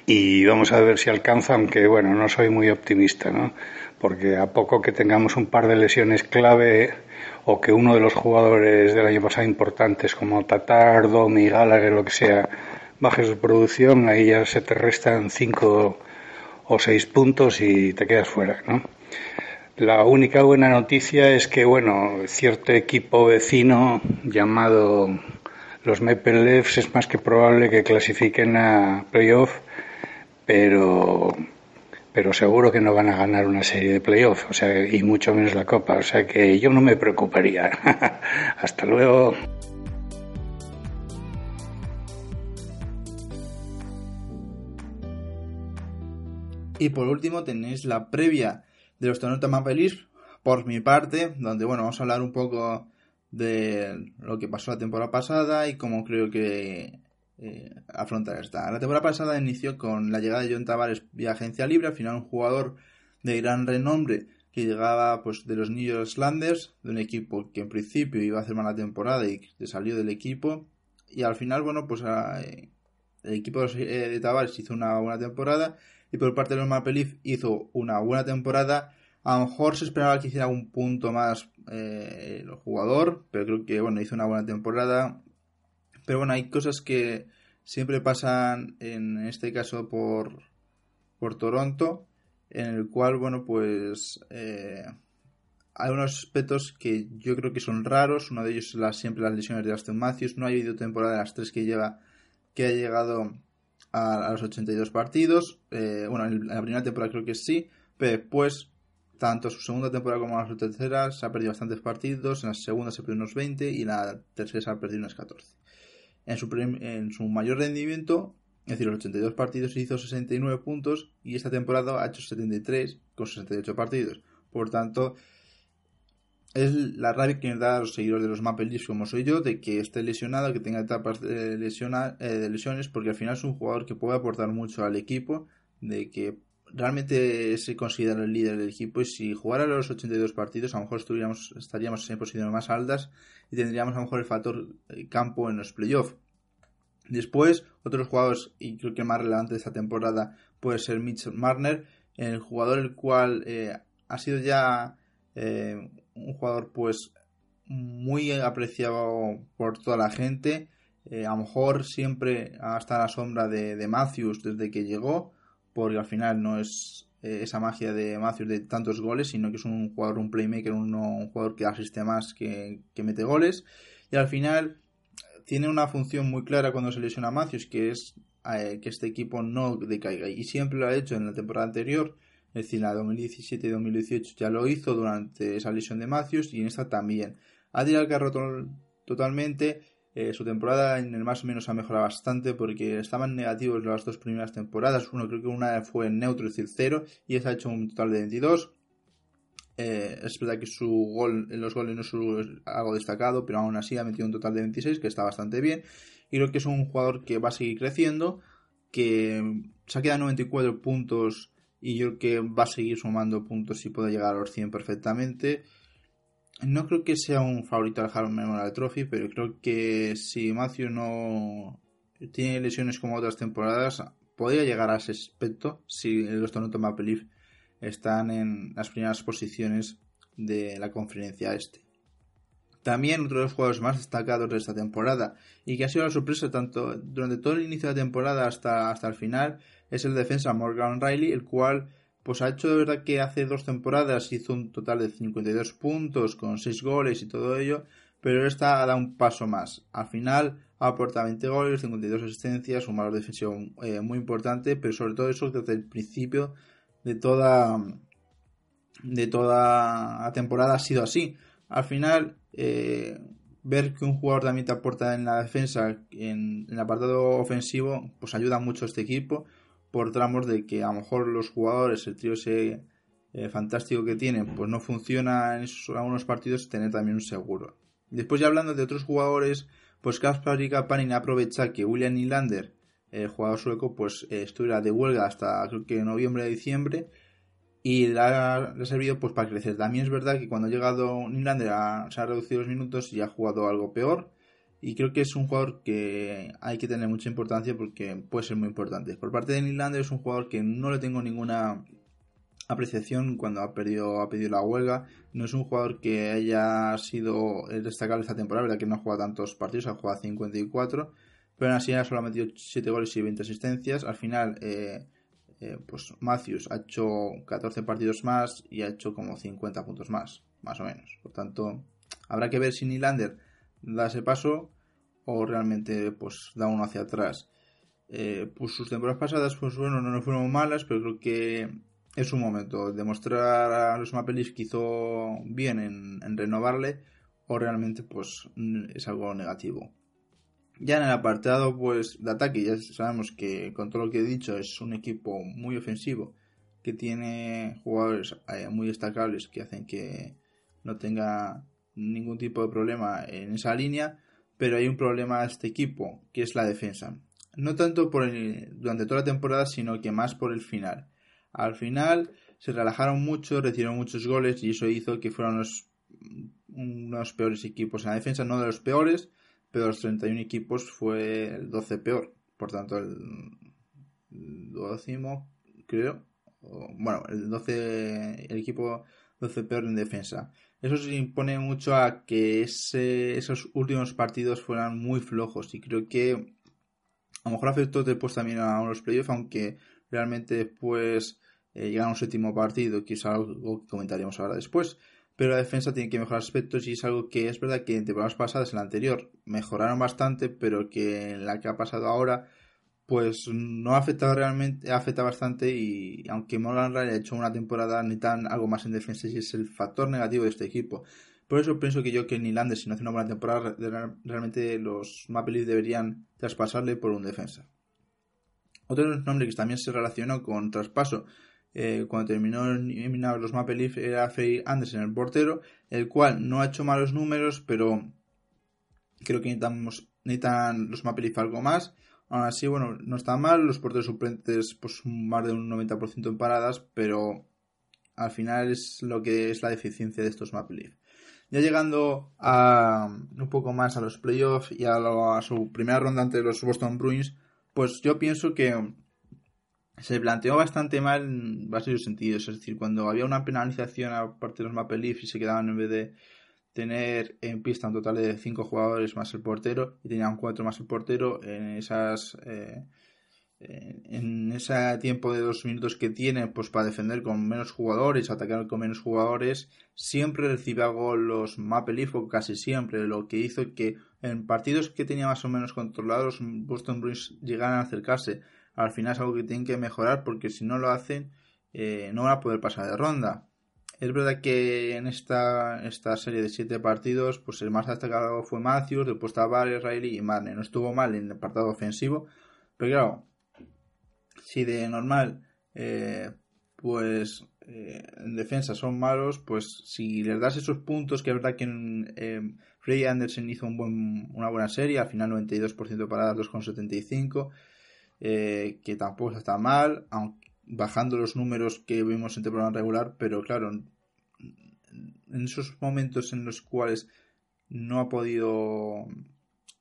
y vamos a ver si alcanza, aunque bueno, no soy muy optimista, ¿no? Porque a poco que tengamos un par de lesiones clave o que uno de los jugadores del año pasado importantes como Tatar, Domi, Gallagher, lo que sea, bajes de producción, ahí ya se te restan cinco o seis puntos y te quedas fuera, ¿no? La única buena noticia es que, bueno, cierto equipo vecino llamado los Maple Leafs es más que probable que clasifiquen a playoff, pero pero seguro que no van a ganar una serie de playoff, o sea, y mucho menos la Copa, o sea que yo no me preocuparía. (laughs) Hasta luego. Y por último tenéis la previa de los Toronto Maple Leafs por mi parte, donde bueno, vamos a hablar un poco de lo que pasó la temporada pasada y cómo creo que eh, afrontar esta. La temporada pasada inició con la llegada de John Tavares vía agencia libre, al final un jugador de gran renombre que llegaba pues de los New York Islanders, de un equipo que en principio iba a hacer mala temporada y que salió del equipo y al final bueno pues eh, el equipo de Tavares hizo una buena temporada y por parte de los Maple hizo una buena temporada a lo mejor se esperaba que hiciera un punto más eh, el jugador, pero creo que bueno, hizo una buena temporada. Pero bueno, hay cosas que siempre pasan en este caso por, por Toronto, en el cual, bueno, pues eh, hay unos aspectos que yo creo que son raros. Uno de ellos es siempre las lesiones de Aston Matthews. No ha habido temporada de las tres que lleva que ha llegado a, los 82 partidos. Eh, bueno, en la primera temporada creo que sí, pero después tanto su segunda temporada como en su tercera se ha perdido bastantes partidos, en la segunda se perdió unos 20 y en la tercera se ha perdido unos 14. En su, en su mayor rendimiento, es decir, los 82 partidos hizo 69 puntos y esta temporada ha hecho 73 con 68 partidos. Por tanto, es la rabia que nos da a los seguidores de los Maple Leafs como soy yo, de que esté lesionado, que tenga etapas de, eh, de lesiones, porque al final es un jugador que puede aportar mucho al equipo, de que realmente se considera el líder del equipo y si jugara los 82 partidos a lo mejor estaríamos en posiciones más altas y tendríamos a lo mejor el factor eh, campo en los playoffs. Después, otros jugadores, y creo que más relevante de esta temporada puede ser Mitch Marner, el jugador el cual eh, ha sido ya eh, un jugador pues muy apreciado por toda la gente, a lo mejor siempre hasta la sombra de, de Matthews desde que llegó, porque al final no es eh, esa magia de Matthews de tantos goles, sino que es un jugador, un playmaker, un, jugador que asiste más que, mete goles. Y al final tiene una función muy clara cuando se lesiona a Matthews, que es eh, que este equipo no decaiga. Y siempre lo ha hecho en la temporada anterior, es decir, la 2017 y 2018 ya lo hizo durante esa lesión de Matthews y en esta también. Ha tirado el carro totalmente eh, su temporada en el más o menos ha mejorado bastante porque estaban negativos las dos primeras temporadas. Uno creo que una fue en neutro, es decir, cero, y esa ha hecho un total de 22. Eh, es verdad que su gol en los goles no es algo destacado, pero aún así ha metido un total de 26, que está bastante bien. Y creo que es un jugador que va a seguir creciendo, que se ha quedado 94 puntos y yo creo que va a seguir sumando puntos y puede llegar a los 100 perfectamente. No creo que sea un favorito al Hard Memorial Trophy, pero creo que si Matthew no tiene lesiones como otras temporadas, podría llegar a ese aspecto si los Toronto Maple Leaf están en las primeras posiciones de la conferencia este. También otro de los jugadores más destacados de esta temporada y que ha sido la sorpresa tanto durante todo el inicio de la temporada hasta, hasta el final es el defensa Morgan Riley, el cual pues ha hecho de verdad que hace dos temporadas hizo un total de 52 puntos con 6 goles y todo ello, pero esta dado un paso más. Al final ha aportado 20 goles, 52 asistencias, un valor defensivo eh, muy importante, pero sobre todo eso desde el principio de toda de toda temporada ha sido así. Al final, eh, ver que un jugador también te aporta en la defensa, en, en el apartado ofensivo, pues ayuda mucho a este equipo por tramos de que a lo mejor los jugadores, el trío ese eh, fantástico que tienen, pues no funciona en esos, algunos partidos, tener también un seguro. Después ya hablando de otros jugadores, pues Kaspar y Kapanin aprovecha que William Nylander, el jugador sueco, pues eh, estuviera de huelga hasta creo que noviembre diciembre y le ha, servido pues para crecer. También es verdad que cuando ha llegado Nylander se ha reducido los minutos y ha jugado algo peor y creo que es un jugador que hay que tener mucha importancia porque puede ser muy importante. Por parte de Nylander es un jugador que no le tengo ninguna apreciación cuando ha perdido, ha pedido la huelga. No es un jugador que haya sido destacable esta temporada, verdad que no ha jugado tantos partidos, ha jugado 54, pero aún así ha solo metido 7 goles y 20 asistencias. Al final, eh, eh, pues Matthews ha hecho 14 partidos más y ha hecho como 50 puntos más, más o menos. Por tanto, habrá que ver si Nylander da ese paso o realmente pues da uno hacia atrás. Eh, pues sus temporadas pasadas, pues bueno, no fueron malas, pero creo que es un momento demostrar a los Mapelis que hizo bien en, renovarle o realmente pues es algo negativo. Ya en el apartado pues de ataque ya sabemos que con todo lo que he dicho es un equipo muy ofensivo que tiene jugadores eh, muy destacables que hacen que no tenga ningún tipo de problema en esa línea pero hay un problema a este equipo, que es la defensa. No tanto por durante toda la temporada, sino que más por el final. Al final se relajaron mucho, recibieron muchos goles y eso hizo que fueran unos, unos peores equipos en la defensa, no de los peores, pero los 31 equipos fue el 12 peor. Por tanto, el, décimo, creo, bueno, el 12, el equipo 12 peor en defensa. Eso se impone mucho a que ese, esos últimos partidos fueran muy flojos y creo que a lo mejor afectó después también a los playoffs, aunque realmente después eh, llegaron a un séptimo partido, que es algo que comentaremos ahora después. Pero la defensa tiene que mejorar aspectos y es algo que es verdad que en temporadas pasadas, en la anterior, mejoraron bastante, pero que en la que ha pasado ahora pues no ha afectado realmente, afecta bastante y aunque Morgan ha hecho una temporada ni tan algo más en defensa y es el factor negativo de este equipo. Por eso pienso que yo que Nylander si no hace una buena temporada realmente los Maple Leafs deberían traspasarle por un defensa. Otro nombre que también se relacionó con traspaso eh, cuando terminó eliminados los Maple Leafs era Frey Anderson, el portero, el cual no ha hecho malos números, pero creo que necesitamos, necesitan los Maple algo más Aún así, bueno, no está mal, los porteros suplentes pues más de un 90% en paradas, pero al final es lo que es la deficiencia de estos Maple Leaf. Ya llegando a un poco más a los playoffs y a, su primera ronda ante los Boston Bruins, pues yo pienso que se planteó bastante mal en varios sentidos. Es decir, cuando había una penalización a parte de los Maple Leaf y se quedaban en vez de tener en pista un total de 5 jugadores más el portero y tenían 4 más el portero en esas eh, en ese tiempo de dos minutos que tiene pues para defender con menos jugadores atacar con menos jugadores. Siempre recibía gol los Maple casi siempre lo que hizo que en partidos que tenía más o menos controlados Boston Bruins llegaran a acercarse. Al final es algo que tienen que mejorar porque si no lo hacen eh, no van a poder pasar de ronda es verdad que en esta, esta serie de siete partidos, pues el más destacado fue Matthews, después Tavares, Riley y Marne. No estuvo mal en el apartado ofensivo, pero claro, si de normal, eh, pues eh, en defensa son malos, pues si les das esos puntos, que es verdad que eh, Frey Anderson hizo un buen, una buena serie, al final 92% paradas, 2,75, eh, que tampoco está mal, aunque bajando los números que vimos en temporada regular, pero claro, en esos momentos en los cuales no ha podido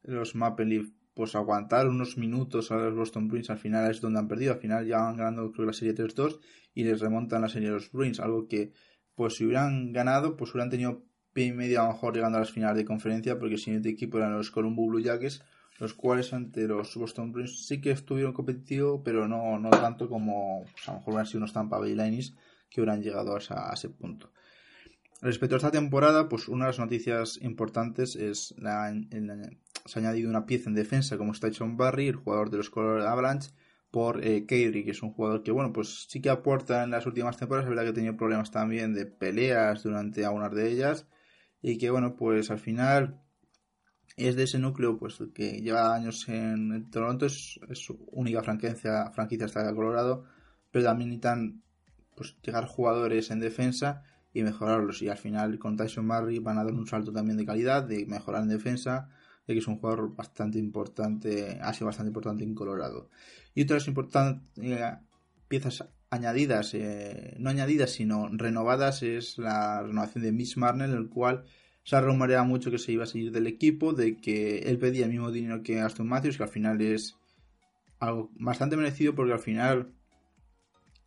los Maple Leaf pues aguantar unos minutos a los Boston Bruins al final es donde han perdido, al final ya van ganando creo la serie 3-2 y les remontan la serie de los Bruins, algo que pues si hubieran ganado pues hubieran tenido pie y medio a lo mejor llegando a las finales de conferencia porque el siguiente equipo eran los Columbus Blue Jackets los cuales ante los Boston Bruins sí que estuvieron competitivos, pero no, no tanto como pues, a lo mejor hubieran sido unos Tampa Bay que hubieran llegado a, ese punto. Respecto a esta temporada, pues una de las noticias importantes es la, se ha añadido una pieza en defensa como está John Barry, el jugador de los Colorado Avalanche, por eh, que es un jugador que, bueno, pues sí que aporta en las últimas temporadas, es verdad que ha tenido problemas también de peleas durante algunas de ellas, y que, bueno, pues al final es de ese núcleo pues que lleva años en, Toronto, es, su única franquicia, franquicia hasta Colorado, pero también necesitan pues, llegar jugadores en defensa y mejorarlos. Y al final con Tyson Murray van a dar un salto también de calidad, de mejorar en defensa, de que es un jugador bastante importante, ha sido bastante importante en Colorado. Y otras importantes eh, piezas añadidas, eh, no añadidas, sino renovadas, es la renovación de Miss Marner, el cual se ha rumoreado mucho que se iba a salir del equipo, de que él pedía el mismo dinero que Aston Matthews, que al final es algo bastante merecido porque al final,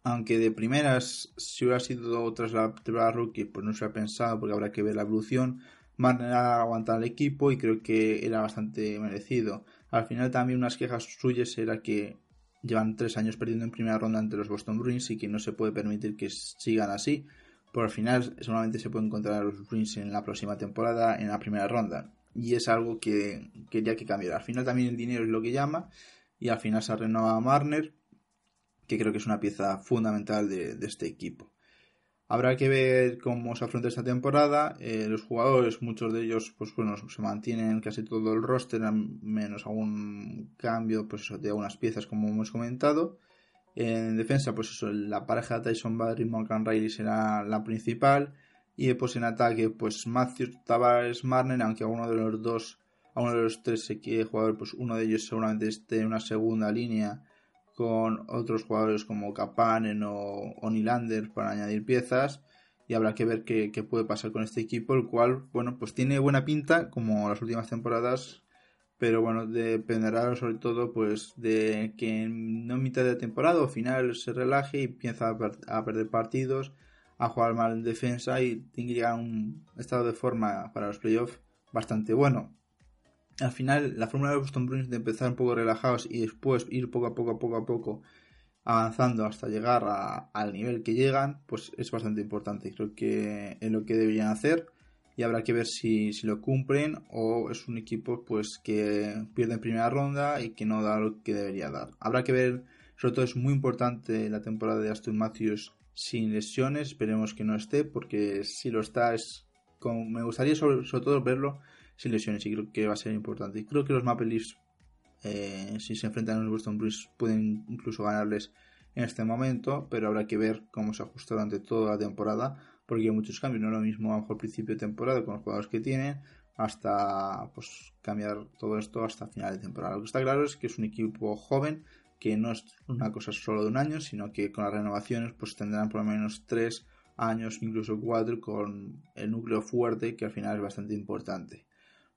aunque de primeras, si hubiera sido tras la temporada rookie, pues no se ha pensado porque habrá que ver la evolución, manera aguantar el equipo y creo que era bastante merecido. Al final también unas quejas suyas era que llevan tres años perdiendo en primera ronda ante los Boston Bruins y que no se puede permitir que sigan así por al final solamente se puede encontrar a los Bruins en la próxima temporada en la primera ronda. Y es algo que quería que cambiara. Al final también el dinero es lo que llama. Y al final se renovado a Marner, que creo que es una pieza fundamental de, este equipo. Habrá que ver cómo se afronta esta temporada. Eh, los jugadores, muchos de ellos, pues bueno, se mantienen casi todo el roster, menos algún cambio, pues de algunas piezas como hemos comentado. En defensa, pues eso, la pareja de Tyson Badry y Morgan Riley será la principal. Y después en ataque, pues Matthews, Tavares, Marner, aunque alguno de los dos a uno de los tres jugadores, pues uno de ellos seguramente esté en una segunda línea con otros jugadores como Kapanen o, o Nylander para añadir piezas y habrá que ver qué, qué, puede pasar con este equipo, el cual, bueno, pues tiene buena pinta como las últimas temporadas, pero bueno, dependerá sobre todo pues de que en mitad de temporada o final se relaje y empieza a, per a perder partidos, a jugar mal en defensa y tiene que llegar a un estado de forma para los playoffs bastante bueno. Al final, la fórmula de Boston Bruins de empezar un poco relajados y después ir poco a poco, poco a poco avanzando hasta llegar a, al nivel que llegan, pues es bastante importante. Creo que es lo que deberían hacer y habrá que ver si, si, lo cumplen o es un equipo pues que pierde en primera ronda y que no da lo que debería dar. Habrá que ver, sobre todo es muy importante la temporada de Aston Matthews sin lesiones, esperemos que no esté porque si lo está es como me gustaría sobre, todo verlo sin lesiones y creo que va a ser importante. Y creo que los Maple Leafs eh, si se enfrentan a los Boston Bruins pueden incluso ganarles en este momento, pero habrá que ver cómo se ajusta durante toda la temporada porque hay muchos cambios, no es lo mismo a lo mejor principio de temporada con los jugadores que tienen hasta pues cambiar todo esto hasta final de temporada. Lo que está claro es que es un equipo joven que no es una cosa solo de un año, sino que con las renovaciones pues tendrán por lo menos tres años, incluso cuatro, con el núcleo fuerte que al final es bastante importante.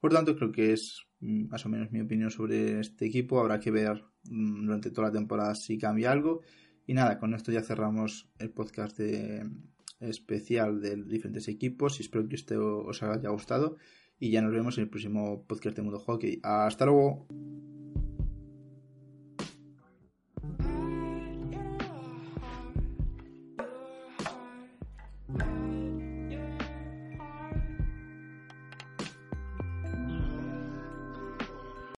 Por tanto, creo que es mm, más o menos mi opinión sobre este equipo. Habrá que ver mm, durante toda la temporada si cambia algo. Y nada, con esto ya cerramos el podcast de, especial de diferentes equipos y espero que este os haya gustado y ya nos vemos en el próximo podcast de Mundo Hockey. Hasta luego.